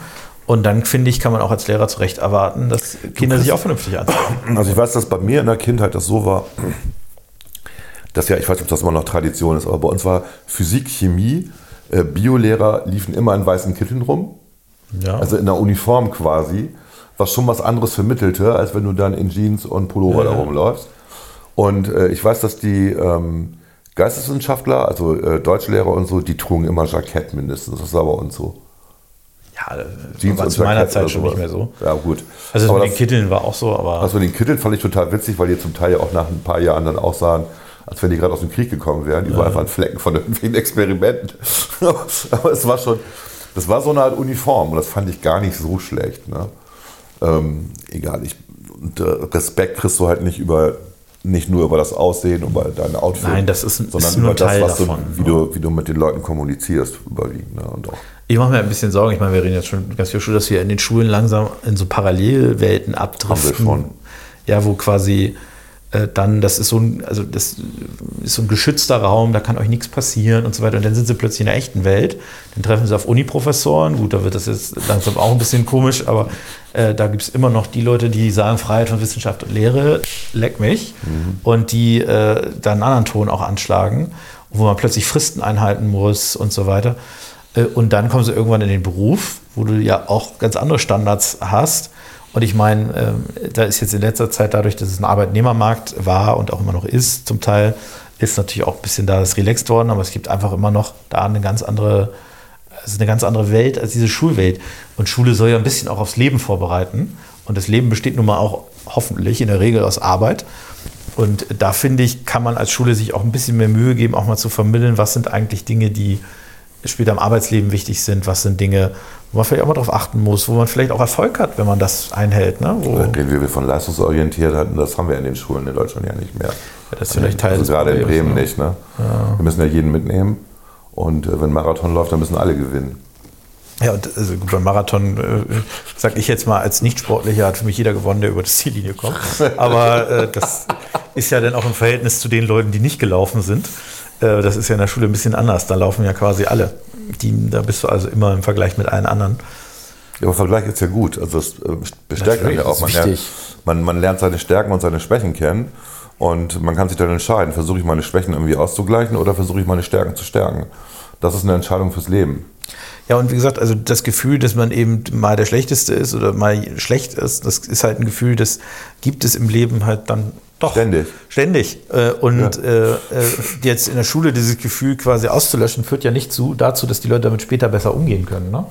Und dann finde ich, kann man auch als Lehrer zu Recht erwarten, dass Kinder sich auch vernünftig anziehen. Also ich weiß, dass bei mir in der Kindheit das so war, dass ja, ich weiß nicht, ob das immer noch Tradition ist, aber bei uns war Physik, Chemie, äh, Biolehrer liefen immer in weißen Kitteln rum, Ja. also in der Uniform quasi, was schon was anderes vermittelte, als wenn du dann in Jeans und Pullover Ja, da rumläufst. Und äh, ich weiß, dass die ähm, Geisteswissenschaftler, also äh, Deutschlehrer und so, die trugen immer Jackett mindestens. Das war bei uns so. Ja, das Jeans war und zu meiner Zeit schon sowas. nicht mehr so. Ja, gut. Also Aber mit den das- Kitteln war auch so, aber Das mit den Kitteln fand ich total witzig, weil die zum Teil ja auch nach ein paar Jahren dann auch sahen, als wenn die gerade aus dem Krieg gekommen wären. Überall waren Flecken von irgendwelchen Experimenten. Aber es war schon, das war so eine Art Uniform und das fand ich gar nicht so schlecht. Ne? Ähm, egal, ich, und, äh, Respekt kriegst du halt nicht über nicht nur über das Aussehen, über dein Outfit, Nein, das ist- sondern ist nur über das, was davon. du, wie, du, wie du mit den Leuten kommunizierst, überwiegend. Ne? Und auch Ich mache mir ein bisschen Sorgen. Ich meine, wir reden jetzt schon ganz viel Schule, dass wir in den Schulen langsam in so Parallelwelten abdriften. Haben wir schon. Ja, wo quasi äh, dann, das ist so ein, also das ist so ein geschützter Raum, da kann euch nichts passieren und so weiter. Und dann sind sie plötzlich in der echten Welt. Dann treffen sie auf Uni-Professoren. Gut, da wird das jetzt langsam auch ein bisschen komisch, aber äh, da gibt es immer noch die Leute, die sagen, Freiheit von Wissenschaft und Lehre, leck mich. Und die äh, da einen anderen Ton auch anschlagen, wo man plötzlich Fristen einhalten muss und so weiter. Äh, Und dann kommen sie irgendwann in den Beruf, wo du ja auch ganz andere Standards hast. Und ich meine, ähm, da ist jetzt in letzter Zeit dadurch, dass es ein Arbeitnehmermarkt war und auch immer noch ist, zum Teil, ist natürlich auch ein bisschen da das relaxed worden, aber es gibt einfach immer noch da eine ganz andere, ist eine ganz andere Welt als diese Schulwelt. Und Schule soll ja ein bisschen auch aufs Leben vorbereiten. Und das Leben besteht nun mal auch hoffentlich in der Regel aus Arbeit. Und da finde ich, kann man als Schule sich auch ein bisschen mehr Mühe geben, auch mal zu vermitteln, was sind eigentlich Dinge, die später im Arbeitsleben wichtig sind, was sind Dinge, wo man vielleicht auch mal drauf achten muss, wo man vielleicht auch Erfolg hat, wenn man das einhält. Ne? Wo, Dann reden wir von leistungsorientiert hatten, das haben wir in den Schulen in Deutschland ja nicht mehr. das ist vielleicht Teil also gerade in Problems, Bremen ne? nicht. Ne? Wir müssen ja jeden mitnehmen. Und äh, wenn Marathon läuft, dann müssen alle gewinnen. Ja, und also gut, beim Marathon, äh, sag ich jetzt mal, als Nichtsportlicher hat für mich jeder gewonnen, der über die Ziellinie kommt. Aber äh, das ist ja dann auch im Verhältnis zu den Leuten, die nicht gelaufen sind. Äh, das ist ja in der Schule ein bisschen anders. Da laufen ja quasi alle. Die, da bist du also immer im Vergleich mit allen anderen. Ja, aber Vergleich ist ja gut. Also es äh, bestärkt einen ja auch. Man lernt, man, man lernt seine Stärken und seine Schwächen kennen. Und man kann sich dann entscheiden, versuche ich meine Schwächen irgendwie auszugleichen oder versuche ich meine Stärken zu stärken. Das ist eine Entscheidung fürs Leben. Ja, und wie gesagt, also das Gefühl, dass man eben mal der Schlechteste ist oder mal schlecht ist, das ist halt ein Gefühl, das gibt es im Leben halt dann doch. Ständig. Ständig. Äh, Und äh, äh, jetzt in der Schule dieses Gefühl quasi auszulöschen, führt ja nicht zu, dazu, dass die Leute damit später besser umgehen können. Ne?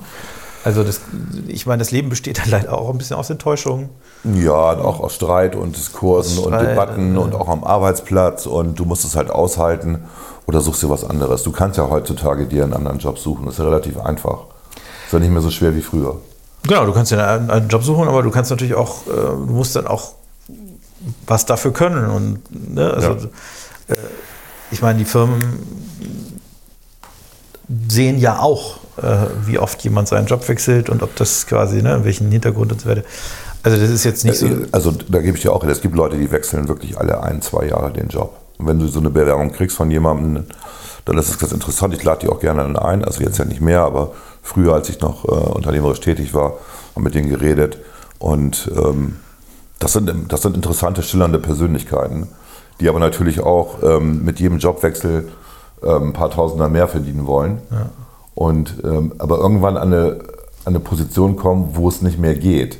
Also das, ich meine, das Leben besteht dann leider auch ein bisschen aus Enttäuschungen. Ja, und auch aus Streit und Diskursen Aus und Streit, Debatten ja. und auch am Arbeitsplatz und du musst es halt aushalten oder suchst dir was anderes. Du kannst ja heutzutage dir einen anderen Job suchen. Das ist ja relativ einfach. Ist ja nicht mehr so schwer wie früher. Genau, du kannst ja einen, einen Job suchen, aber du kannst natürlich auch, äh, du musst dann auch was dafür können. Und ne, also, Ja. äh, ich meine, die Firmen sehen ja auch, äh, wie oft jemand seinen Job wechselt und ob das quasi, ne, welchen Hintergrund und so weiter. Also das ist jetzt nicht so. Also da gebe ich dir auch recht. Es gibt Leute, die wechseln wirklich alle ein, zwei Jahre den Job. Und wenn du so eine Bewerbung kriegst von jemandem, dann ist es ganz interessant. Ich lade die auch gerne dann ein. Also jetzt ja nicht mehr, aber früher, als ich noch äh, unternehmerisch tätig war, haben mit denen geredet. Und ähm, das, sind, das sind interessante, schillernde Persönlichkeiten, die aber natürlich auch ähm, mit jedem Jobwechsel ähm, ein paar Tausender mehr verdienen wollen. Und, ähm, aber irgendwann an eine, an eine Position kommen, wo es nicht mehr geht.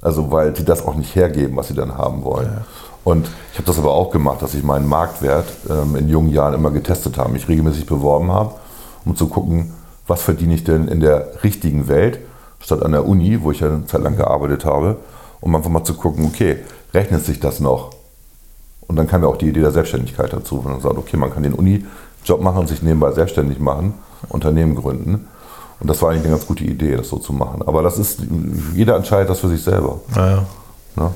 Also weil sie das auch nicht hergeben, was sie dann haben wollen. Und ich habe das aber auch gemacht, dass ich meinen Marktwert ähm, in jungen Jahren immer getestet habe, mich regelmäßig beworben habe, um zu gucken, was verdiene ich denn in der richtigen Welt, statt an der Uni, wo ich ja eine Zeit lang gearbeitet habe, um einfach mal zu gucken, okay, rechnet sich das noch? Und dann kam ja auch die Idee der Selbstständigkeit dazu, wo man sagt, okay, man kann den Uni-Job machen und sich nebenbei selbstständig machen, Unternehmen gründen. Und das war eigentlich eine ganz gute Idee, das so zu machen. Aber das ist, jeder entscheidet das für sich selber. Naja. Ne?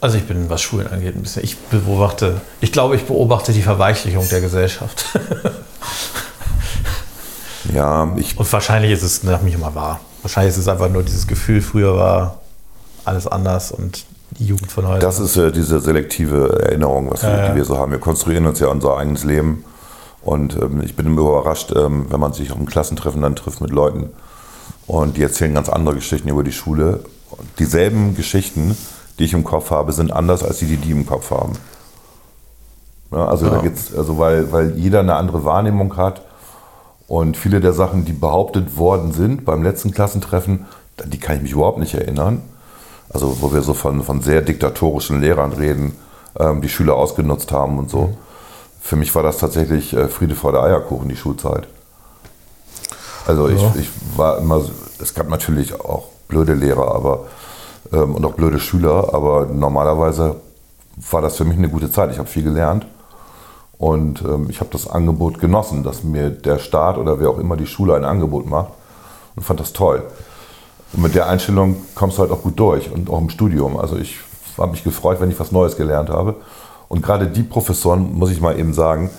Also ich bin, was Schulen angeht, ein bisschen. Ich beobachte, ich glaube, ich beobachte die Verweichlichung der Gesellschaft. Ja, ich, Und wahrscheinlich ist es nach mich immer wahr. Wahrscheinlich ist es einfach nur dieses Gefühl, früher war alles anders und die Jugend von heute. das ist äh, diese selektive Erinnerung, was wir, die wir so haben. Wir konstruieren uns ja unser eigenes Leben. Und ähm, ich bin immer überrascht, ähm, wenn man sich auf einem Klassentreffen dann trifft mit Leuten und die erzählen ganz andere Geschichten über die Schule. Und dieselben Geschichten, die ich im Kopf habe, sind anders als die, die die im Kopf haben. Ja, also, Ja. da geht's, also weil, weil jeder eine andere Wahrnehmung hat und viele der Sachen, die behauptet worden sind beim letzten Klassentreffen, die kann ich mich überhaupt nicht erinnern. Also wo wir so von, von sehr diktatorischen Lehrern reden, ähm, die Schüler ausgenutzt haben und so. Für mich war das tatsächlich äh, Friede vor der Eierkuchen, die Schulzeit. Also ich, Ja. ich war immer, es gab natürlich auch blöde Lehrer aber, ähm, und auch blöde Schüler, aber normalerweise war das für mich eine gute Zeit. Ich habe viel gelernt und ähm, ich habe das Angebot genossen, dass mir der Staat oder wer auch immer die Schule ein Angebot macht und fand das toll. Und mit der Einstellung kommst du halt auch gut durch und auch im Studium. Also ich habe mich gefreut, wenn ich was Neues gelernt habe. Und gerade die Professoren, muss ich mal eben sagen,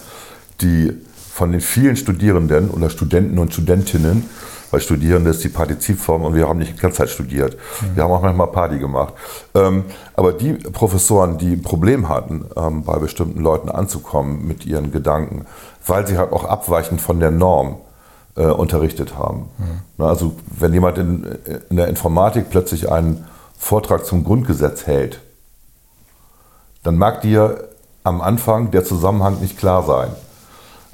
die von den vielen Studierenden oder Studenten und Studentinnen, weil Studierende ist die Partizipform und wir haben nicht die ganze Zeit studiert. Wir haben auch manchmal Party gemacht. Ähm, aber die Professoren, die ein Problem hatten, ähm, bei bestimmten Leuten anzukommen mit ihren Gedanken, weil sie halt auch abweichend von der Norm äh, unterrichtet haben. Na, Also wenn jemand in, in der Informatik plötzlich einen Vortrag zum Grundgesetz hält, dann mag dir am Anfang der Zusammenhang nicht klar sein.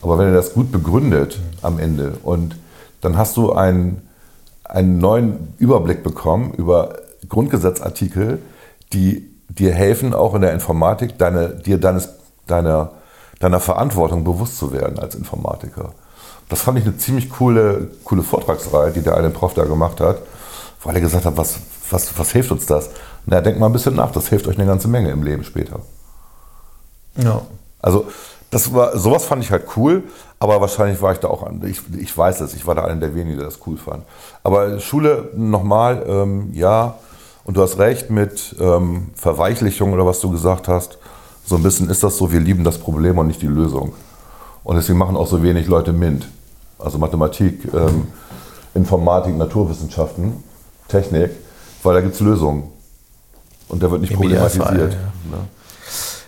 Aber wenn er das gut begründet am Ende und dann hast du einen, einen neuen Überblick bekommen über Grundgesetzartikel, die dir helfen, auch in der Informatik deine, dir deines, deiner, deiner Verantwortung bewusst zu werden als Informatiker. Das fand ich eine ziemlich coole, coole Vortragsreihe, die der eine Prof da gemacht hat, weil er gesagt hat, was, was, was hilft uns das? Na, denkt mal ein bisschen nach, das hilft euch eine ganze Menge im Leben später. ja. Also das war, sowas fand ich halt cool, aber wahrscheinlich war ich da auch, an- ich, ich weiß es, ich war da einer der wenigen, der das cool fand. Aber Schule nochmal, ähm, ja, und du hast recht mit ähm, Verweichlichung oder was du gesagt hast. So ein bisschen ist das so, wir lieben das Problem und nicht die Lösung. Und deswegen machen auch so wenig Leute MINT. Also Mathematik, ähm, Informatik, Naturwissenschaften, Technik, weil da gibt es Lösungen. Und der wird nicht Im problematisiert. ja. Ne?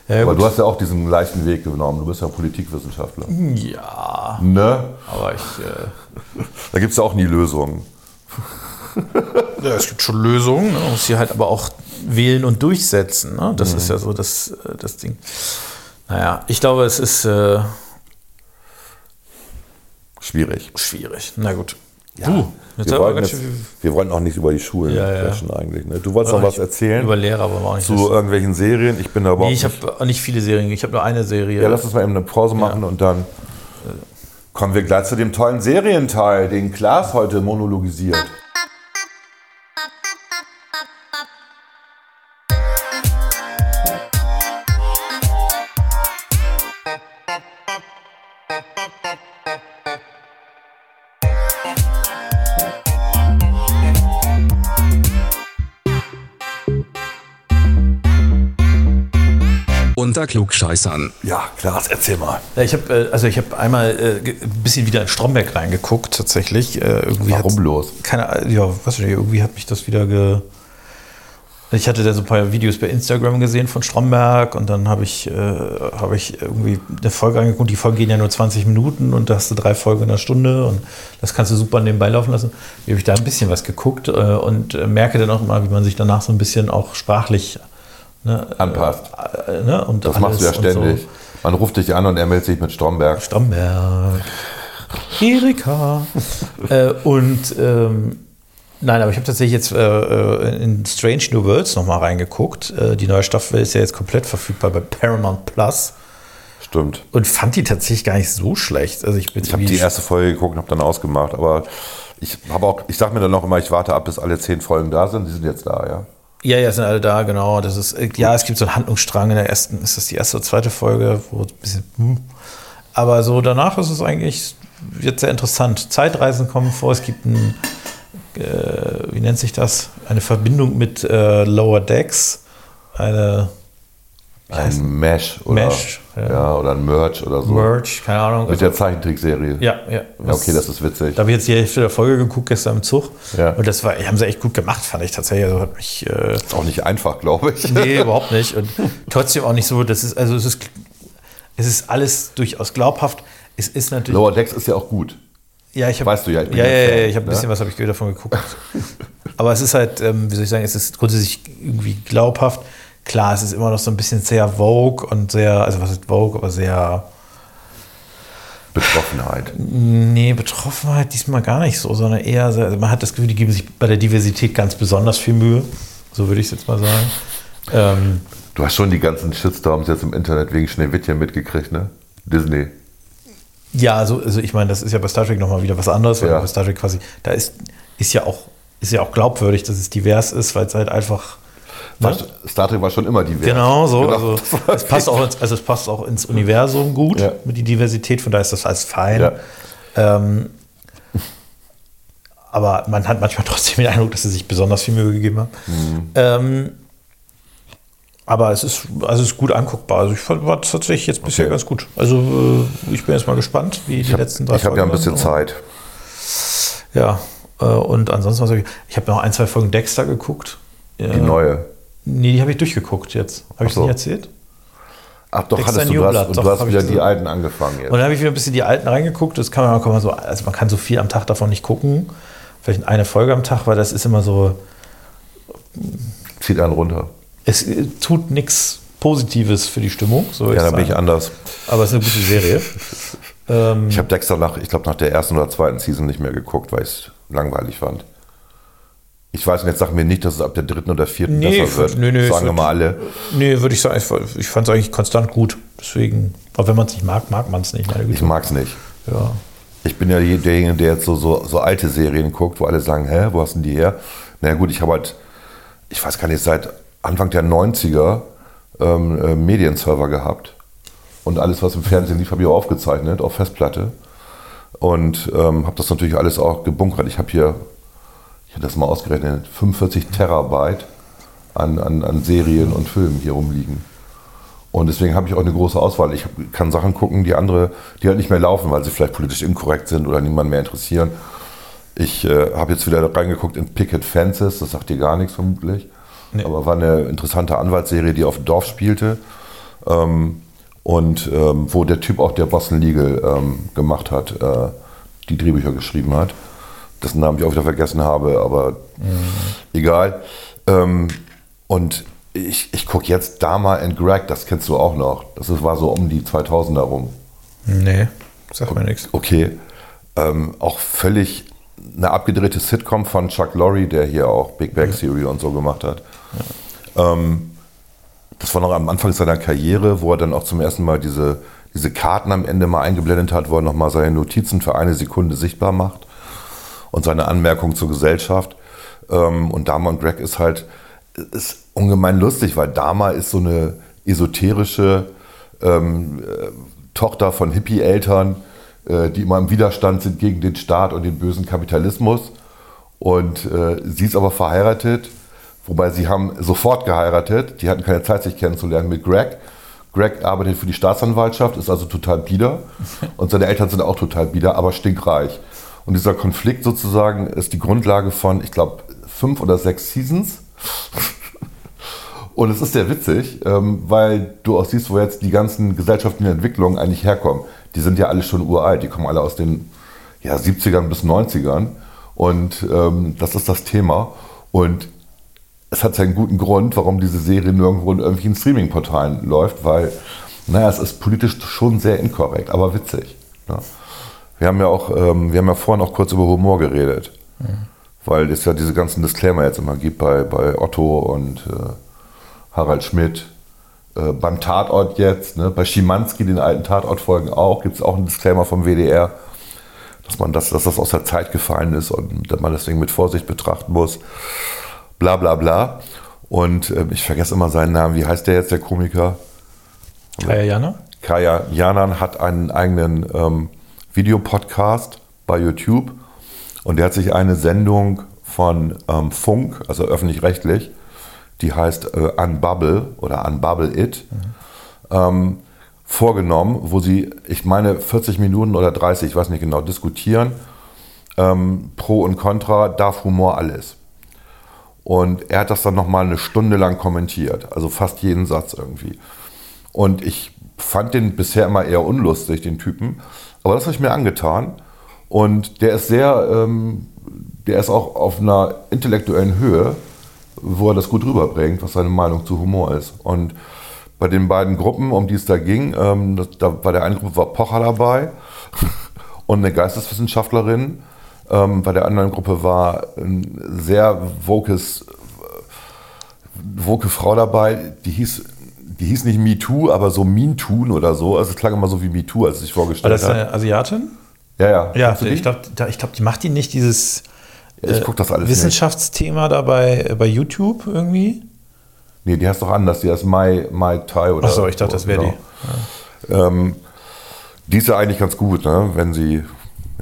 Ja, Aber du hast ja auch diesen leichten Weg genommen. Du bist ja Politikwissenschaftler. ja, Ne? aber ich. Äh, Da gibt es ja auch nie Lösungen. Ja, es gibt schon Lösungen. Ne? Man muss sie halt aber auch wählen und durchsetzen. Ne? Das ist ja so das, äh, das Ding. Naja, ich glaube, es ist äh, Schwierig. schwierig. Na gut. Ja. Du, jetzt Wir wollten, jetzt, wir wollten auch nicht über die Schulen Ja, ja. sprechen eigentlich. Ne? Du wolltest noch was erzählen Über Lehrer, aber auch nicht. zu das- irgendwelchen Serien. Ich bin da überhaupt nee, ich habe nicht viele Serien. Ich habe nur eine Serie. Ja, lass uns mal eben eine Pause machen und dann kommen wir gleich zu dem tollen Serienteil, den Klaas heute monologisiert. Klugscheißern. Ja, Klaas, erzähl mal. Ja, ich habe äh, also ich habe einmal äh, ein bisschen wieder in Stromberg reingeguckt tatsächlich. Äh, irgendwie Warum hat's- bloß? Keine ja, weiß nicht, irgendwie hat mich das wieder ge. Ich hatte da so ein paar Videos bei Instagram gesehen von Stromberg und dann habe ich, äh, habe ich irgendwie eine Folge angeguckt. Die Folgen gehen ja nur 20 Minuten und da hast du drei Folgen in einer Stunde und das kannst du super nebenbei laufen lassen. Wie habe ich da ein bisschen was geguckt äh, und äh, merke dann auch mal, wie man sich danach so ein bisschen auch sprachlich ne, Anpasst. äh, ne, und Das machst du ja ständig. So. Man ruft dich an und er meldet sich mit Stromberg. Stromberg. Erika. äh, und ähm, nein, aber ich habe tatsächlich jetzt äh, äh, in Strange New Worlds nochmal reingeguckt. Äh, die neue Staffel ist ja jetzt komplett verfügbar bei Paramount Plus. Stimmt. Und fand die tatsächlich gar nicht so schlecht. Also ich Ich habe die erste Folge geguckt und habe dann ausgemacht, aber ich habe auch, ich sage mir dann noch immer, ich warte ab, bis alle zehn Folgen da sind. Die sind jetzt da, ja. Ja, ja, sind alle da, genau. Das ist, äh, ja, es gibt so einen Handlungsstrang in der ersten, ist das die erste oder zweite Folge, wo ein bisschen, hm. aber so danach ist es eigentlich jetzt sehr interessant. Zeitreisen kommen vor, es gibt ein, äh, wie nennt sich das? Eine Verbindung mit äh, Lower Decks, eine Ein Mesh oder, Mesh, ja. ja. oder ein Merch oder so. Merch, keine Ahnung. Mit der Zeichentrickserie. ja, ja. Ja, okay, das ist witzig. Da habe ich jetzt die Hälfte der Folge geguckt gestern im Zug. Ja. Und das war, haben sie echt gut gemacht, fand ich tatsächlich. Also hat mich äh, Ist auch nicht einfach, glaube ich. Nee, überhaupt nicht. Und trotzdem auch nicht so, das ist, also es ist, es ist alles durchaus glaubhaft. Es ist natürlich. Lower Decks ist ja auch gut. ja, ich hab, weißt du ja, ich bin ja, ja ja, ich habe ein ne? bisschen was habe ich davon geguckt. Aber es ist halt, ähm, wie soll ich sagen, es ist grundsätzlich irgendwie glaubhaft. Klar, es ist immer noch so ein bisschen sehr Vogue und sehr, also was ist Vogue, aber sehr, Betroffenheit. nee, Betroffenheit diesmal gar nicht so, sondern eher, sehr, also man hat das Gefühl, die geben sich bei der Diversität ganz besonders viel Mühe. So würde ich es jetzt mal sagen. Ähm, Du hast schon die ganzen Shitstorms jetzt im Internet wegen Schneewittchen mitgekriegt, ne? Disney. Ja, also, also ich meine, das ist ja bei Star Trek nochmal wieder was anderes, weil Ja. bei Star Trek quasi, da ist, ist ja auch, ist ja auch glaubwürdig, dass es divers ist, weil es halt einfach. Ne? War- Star Trek war schon immer divers. Genau so. Genau. Also, es passt auch ins, also es passt auch ins Universum gut Ja. mit die Diversität, von daher ist das alles fein. Ja. Ähm, aber man hat manchmal trotzdem den Eindruck, dass sie sich besonders viel Mühe gegeben haben. Mhm. Ähm, aber es ist, also es ist gut anguckbar. Also ich fand war tatsächlich jetzt bisher Okay. ganz gut. Also äh, ich bin jetzt mal gespannt, wie die Ich habe letzten drei hab ja ein Folgen bisschen. Zeit. Ja, äh, und ansonsten, was hab ich, ich habe noch ein, zwei Folgen Dexter geguckt. Die neue. Nee, die habe ich durchgeguckt jetzt. Habe ich Ach so. nie erzählt? Ach doch, Dexter hattest du, du hast, und doch, du hast wieder die alten angefangen jetzt. Und dann habe ich wieder ein bisschen die alten reingeguckt. Das kann man, kann man so, also man kann so viel am Tag davon nicht gucken. Vielleicht eine Folge am Tag, weil das ist immer so, Zieht einen runter. es äh, tut nichts Positives für die Stimmung. So Ja, da bin ich anders. Aber es ist eine gute Serie. ähm, Ich habe Dexter nach, ich glaube, nach der ersten oder zweiten Season nicht mehr geguckt, weil ich es langweilig fand. Ich weiß, und jetzt sagen wir nicht, dass es ab der dritten oder vierten Nee, besser wird. nee, nee, sagen wir mal alle. nee, würde ich sagen, ich, ich fand es eigentlich konstant gut. Deswegen, aber wenn man es nicht mag, mag man es nicht. Ich mag es nicht. Ja. Ich bin ja derjenige, der jetzt so, so, so alte Serien guckt, wo alle sagen, hä, wo hast denn die her? Na gut, ich habe halt, ich weiß gar nicht, seit Anfang der 90er ähm, äh, Medienserver gehabt. Und alles, was im Fernsehen lief, habe ich auch aufgezeichnet auf Festplatte. Und ähm, habe das natürlich alles auch gebunkert. Ich habe hier, habe das mal ausgerechnet, 45 Terabyte an, an, an Serien und Filmen hier rumliegen. Und deswegen habe ich auch eine große Auswahl. Ich kann Sachen gucken, die andere, die halt nicht mehr laufen, weil sie vielleicht politisch inkorrekt sind oder niemanden mehr interessieren. Ich äh, habe jetzt wieder reingeguckt in Picket Fences, das sagt dir gar nichts vermutlich. Nee. Aber war eine interessante Anwaltsserie, die auf dem Dorf spielte. Ähm, und ähm, wo der Typ auch, der Boston Legal ähm, gemacht hat, äh, die Drehbücher geschrieben hat. Dessen Namen ich auch wieder vergessen habe, aber egal. Ähm, und ich, ich gucke jetzt Dama and Greg, das kennst du auch noch. Das war so um die 2000er rum. Nee, sagt mir nichts. Okay. Ähm, auch völlig eine abgedrehte Sitcom von Chuck Lorre, der hier auch Big Bang Theory und so gemacht hat. Ähm, das war noch am Anfang seiner Karriere, wo er dann auch zum ersten Mal diese, diese Karten am Ende mal eingeblendet hat, wo er nochmal seine Notizen für eine Sekunde sichtbar macht und seine Anmerkung zur Gesellschaft. Ähm, und Dama und Greg ist halt ist ungemein lustig, weil Dama ist so eine esoterische ähm, äh, Tochter von Hippie-Eltern, äh, die immer im Widerstand sind gegen den Staat und den bösen Kapitalismus. Und äh, sie ist aber verheiratet, wobei sie haben sofort geheiratet. Die hatten keine Zeit, sich kennenzulernen mit Greg. Greg arbeitet für die Staatsanwaltschaft, ist also total bieder. Und seine Eltern sind auch total bieder, aber stinkreich. Und dieser Konflikt sozusagen ist die Grundlage von, ich glaube, fünf oder sechs Seasons. Und es ist sehr witzig, ähm, weil du auch siehst, wo jetzt die ganzen gesellschaftlichen Entwicklungen eigentlich herkommen. Die sind ja alle schon uralt, die kommen alle aus den ja, 70ern bis 90ern. Und ähm, das ist das Thema. Und es hat seinen guten Grund, warum diese Serie nirgendwo in irgendwelchen Streaming-Portalen läuft, weil, naja, es ist politisch schon sehr inkorrekt, aber witzig. Ne? Wir haben ja auch, ähm, wir haben ja vorhin auch kurz über Humor geredet. Weil es ja diese ganzen Disclaimer jetzt immer gibt bei, bei Otto und äh, Harald Schmidt. Äh, beim Tatort jetzt, ne, bei Schimanski, den alten Tatortfolgen auch, gibt es auch einen Disclaimer vom WDR, dass man das, dass das aus der Zeit gefallen ist und dass man deswegen mit Vorsicht betrachten muss. Bla bla bla. Und äh, ich vergesse immer seinen Namen. Wie heißt der jetzt, der Komiker? Kaya Jana? Kaya Janan hat einen eigenen ähm, Videopodcast bei YouTube und der hat sich eine Sendung von ähm, Funk, also öffentlich-rechtlich, die heißt äh, Unbubble oder Unbubble It, ähm, vorgenommen, wo sie, ich meine, 40 Minuten oder 30, ich weiß nicht genau, diskutieren, ähm, Pro und Contra, darf Humor alles. Und er hat das dann nochmal eine Stunde lang kommentiert, also fast jeden Satz irgendwie. Und ich fand den bisher immer eher unlustig, den Typen. Aber das habe ich mir angetan. Und der ist sehr, ähm, der ist auch auf einer intellektuellen Höhe, wo er das gut rüberbringt, was seine Meinung zu Humor ist. Und bei den beiden Gruppen, um die es da ging, ähm, das, da bei der einen Gruppe war Pocher dabei und eine Geisteswissenschaftlerin. Ähm, bei der anderen Gruppe war ein sehr wokes, woke Frau dabei, die hieß, die hieß nicht MeToo, aber so Mean Tun oder so. Also es klang immer so wie MeToo, als War vorgestellt das hat. eine Asiatin? Ja, ja. Ja, ich glaube, ich glaub, die macht die nicht dieses Ja, ich guck das alles nicht. Wissenschaftsthema da bei, bei YouTube irgendwie. Nee, die heißt doch anders. Die heißt Mai, Mai Tai oder Achso, ich dachte, das wäre die. Ähm, die ist ja eigentlich ganz gut, ne? wenn, sie,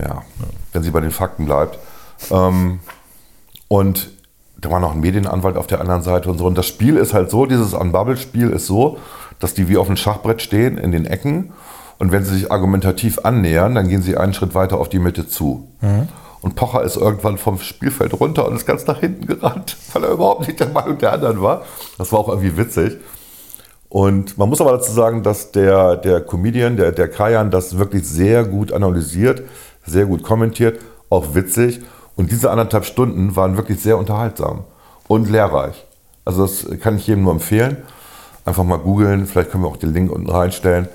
ja, wenn sie bei den Fakten bleibt. Ähm, und da war noch ein Medienanwalt auf der anderen Seite und so. Und das Spiel ist halt so, dieses Unbubble-Spiel ist so, dass die wie auf einem Schachbrett stehen in den Ecken. Und wenn sie sich argumentativ annähern, dann gehen sie einen Schritt weiter auf die Mitte zu. Und Pocher ist irgendwann vom Spielfeld runter und ist ganz nach hinten gerannt, weil er überhaupt nicht der Meinung der anderen war. Das war auch irgendwie witzig. Und man muss aber dazu sagen, dass der, der Comedian, der, der Kajan, das wirklich sehr gut analysiert, sehr gut kommentiert, auch witzig. Und diese anderthalb Stunden waren wirklich sehr unterhaltsam und lehrreich. Also das kann ich jedem nur empfehlen. Einfach mal googeln, vielleicht können wir auch den Link unten reinstellen.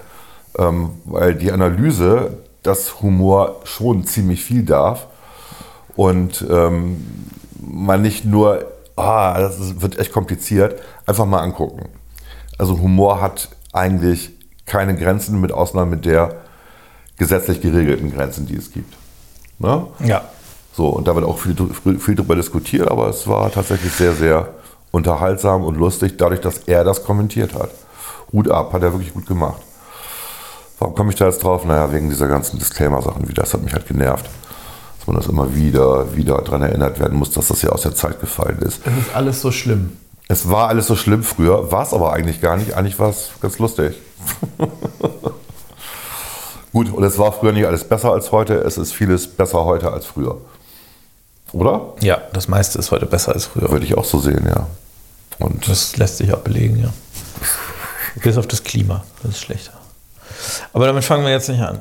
Ähm, weil die Analyse, dass Humor schon ziemlich viel darf und ähm, man nicht nur, ah, das ist, wird echt kompliziert, einfach mal angucken. Also Humor hat eigentlich keine Grenzen, mit Ausnahme der gesetzlich geregelten Grenzen, die es gibt. Ne? Ja. So, und da wird auch viel, viel darüber diskutiert, aber es war tatsächlich sehr, sehr unterhaltsam und lustig, dadurch, dass er das kommentiert hat. Hut ab, hat er wirklich gut gemacht. Warum komme ich da jetzt drauf? Naja, wegen dieser ganzen Disclaimer-Sachen, wie das hat mich halt genervt. Dass man das immer wieder, wieder daran erinnert werden muss, dass das ja aus der Zeit gefallen ist. Es ist alles so schlimm. Es war alles so schlimm früher, war es aber eigentlich gar nicht. Eigentlich war es ganz lustig. Gut, und es war früher nicht alles besser als heute. Es ist vieles besser heute als früher. Oder? Ja, das meiste ist heute besser als früher. Würde ich auch so sehen, ja. Und Das lässt sich auch belegen, ja. Bis auf das Klima, das ist schlechter. Aber damit fangen wir jetzt nicht an.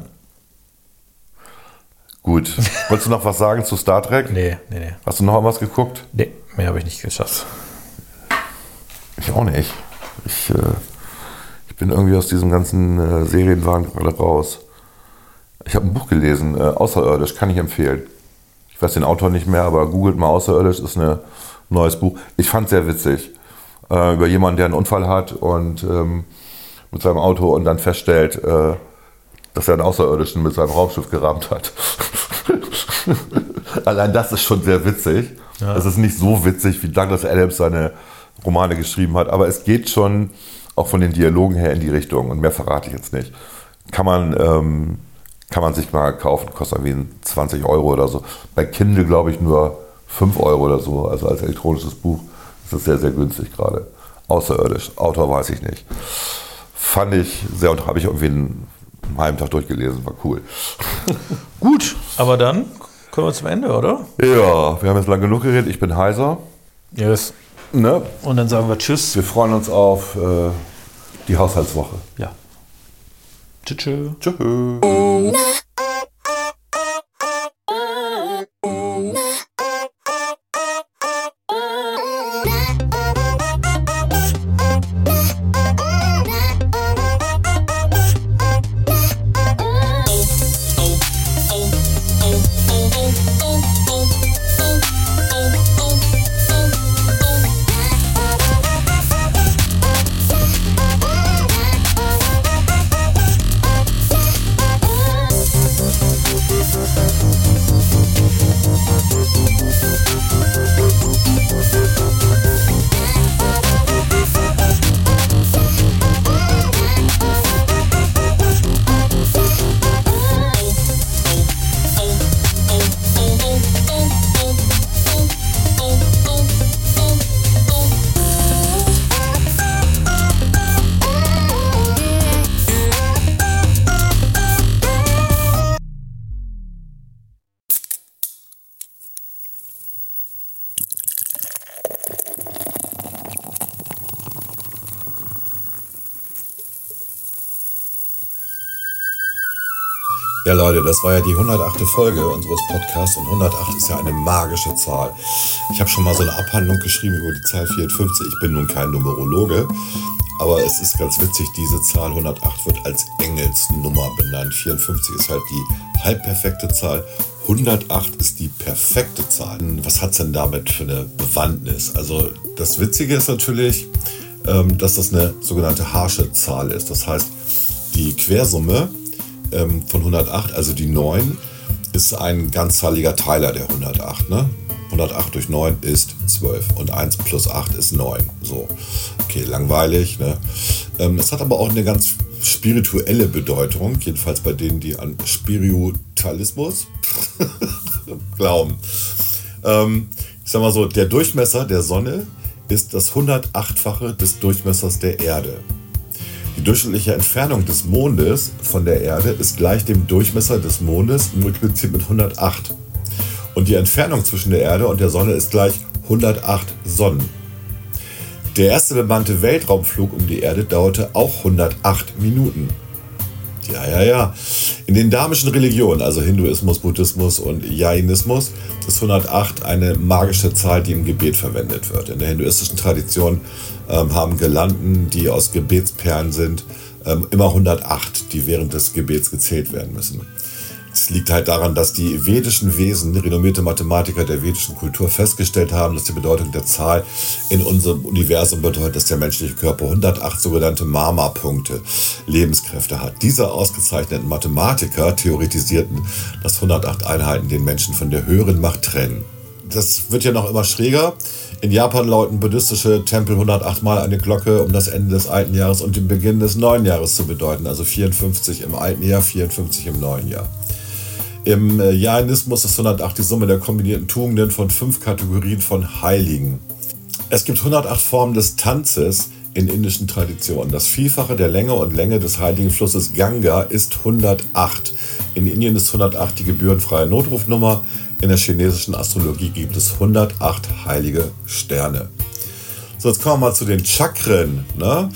gut. Wolltest du noch was sagen zu Star Trek? Nee, nee, nee. Hast du noch was geguckt? Nee, mehr habe ich nicht geschafft. Ich auch nicht. Ich, äh, ich bin irgendwie aus diesem ganzen äh, Serienwahn gerade raus. Ich habe ein Buch gelesen, äh, Außerirdisch, kann ich empfehlen. Ich weiß den Autor nicht mehr, aber googelt mal Außerirdisch, ist ein neues Buch. Ich fand es sehr witzig. Äh, über jemanden, der einen Unfall hat und ähm, mit seinem Auto und dann feststellt, äh, dass er einen Außerirdischen mit seinem Raumschiff gerammt hat. Allein das ist schon sehr witzig. Es ist nicht so witzig, wie Douglas Adams seine Romane geschrieben hat, aber es geht schon auch von den Dialogen her in die Richtung und mehr verrate ich jetzt nicht. Kann man, ähm, kann man sich mal kaufen, kostet irgendwie 20 Euro oder so. Bei Kindle glaube ich nur 5 Euro oder so, also als elektronisches Buch ist das sehr, sehr günstig gerade. Außerirdisch, Autor weiß ich nicht. Fand ich sehr, und habe ich irgendwie einen, halben Tag durchgelesen, war cool. Gut, aber dann kommen wir zum Ende, oder? Ja, wir haben jetzt lang genug geredet, ich bin heiser. Yes. Ne? Und dann sagen wir Tschüss. Wir freuen uns auf äh, die Haushaltswoche. Ja. Tschüss. tschüss. Leute, das war ja die 108. Folge unseres Podcasts und 108 ist ja eine magische Zahl. Ich habe schon mal so eine Abhandlung geschrieben über die Zahl 54. Ich bin nun kein Numerologe, aber es ist ganz witzig, diese Zahl 108 wird als Engelsnummer benannt. 54 ist halt die halbperfekte Zahl. 108 ist die perfekte Zahl. Was hat es denn damit für eine Bewandtnis? Also das Witzige ist natürlich, ähm, dass das eine sogenannte harsche Zahl ist. Das heißt, die Quersumme ähm, von 108, also die 9, ist ein ganzzahliger Teiler der 108. Ne? 108 durch 9 ist 12 und 1 plus 8 ist 9. So, okay, langweilig. Ne? Ähm, es hat aber auch eine ganz spirituelle Bedeutung, jedenfalls bei denen, die an Spiritualismus glauben. Ähm, ich sag mal so, der Durchmesser der Sonne ist das 108-fache des Durchmessers der Erde. Die durchschnittliche Entfernung des Mondes von der Erde ist gleich dem Durchmesser des Mondes multipliziert mit 108. Und die Entfernung zwischen der Erde und der Sonne ist gleich 108 Sonnen. Der erste bemannte Weltraumflug um die Erde dauerte auch 108 Minuten. Ja, ja, ja. In den dhamischen Religionen, also Hinduismus, Buddhismus und Jainismus, ist 108 eine magische Zahl, die im Gebet verwendet wird. In der hinduistischen Tradition ähm, haben Gelanden, die aus Gebetsperlen sind, ähm, immer 108, die während des Gebets gezählt werden müssen. Es liegt halt daran, dass die vedischen Wesen, renommierte Mathematiker der vedischen Kultur, festgestellt haben, dass die Bedeutung der Zahl in unserem Universum bedeutet, dass der menschliche Körper 108 sogenannte Mama-Punkte, Lebenskräfte hat. Diese ausgezeichneten Mathematiker theoretisierten, dass 108 Einheiten den Menschen von der höheren Macht trennen. Das wird ja noch immer schräger. In Japan läuten buddhistische Tempel 108 Mal eine Glocke, um das Ende des alten Jahres und den Beginn des neuen Jahres zu bedeuten. Also 54 im alten Jahr, 54 im neuen Jahr. Im äh, Jainismus ist 108 die Summe der kombinierten Tugenden von fünf Kategorien von Heiligen. Es gibt 108 Formen des Tanzes in indischen Traditionen. Das Vielfache der Länge und Länge des heiligen Flusses Ganga ist 108. In Indien ist 108 die gebührenfreie Notrufnummer. In der chinesischen Astrologie gibt es 108 heilige Sterne. So, jetzt kommen wir mal zu den Chakren. Ne?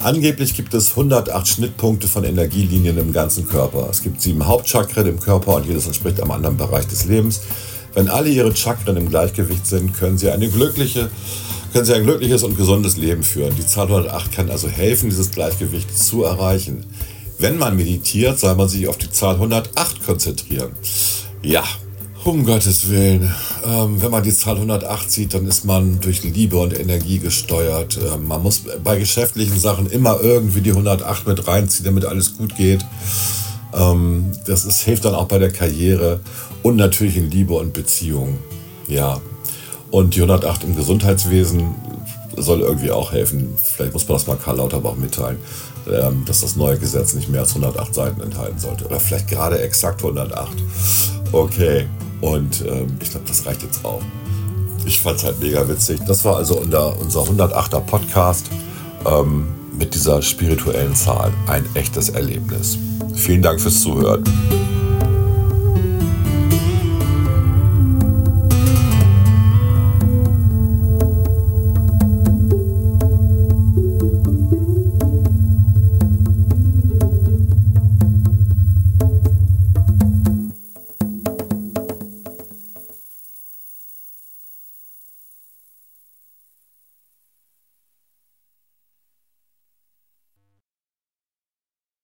Angeblich gibt es 108 Schnittpunkte von Energielinien im ganzen Körper. Es gibt sieben Hauptchakren im Körper und jedes entspricht einem anderen Bereich des Lebens. Wenn alle ihre Chakren im Gleichgewicht sind, können sie, eine glückliche, können sie ein glückliches und gesundes Leben führen. Die Zahl 108 kann also helfen, dieses Gleichgewicht zu erreichen. Wenn man meditiert, soll man sich auf die Zahl 108 konzentrieren. Ja, um Gottes Willen. Ähm, wenn man die Zahl 108 sieht, dann ist man durch Liebe und Energie gesteuert. Ähm, man muss bei geschäftlichen Sachen immer irgendwie die 108 mit reinziehen, damit alles gut geht. Ähm, das ist, hilft dann auch bei der Karriere und natürlich in Liebe und Beziehung. Ja. Und die 108 im Gesundheitswesen soll irgendwie auch helfen. Vielleicht muss man das mal Karl Lauterbach mitteilen, ähm, dass das neue Gesetz nicht mehr als 108 Seiten enthalten sollte. Oder vielleicht gerade exakt 108. Okay. Und ähm, ich glaube, das reicht jetzt auch. Ich fand es halt mega witzig. Das war also unser, unser 108er Podcast ähm, mit dieser spirituellen Zahl. Ein echtes Erlebnis. Vielen Dank fürs Zuhören.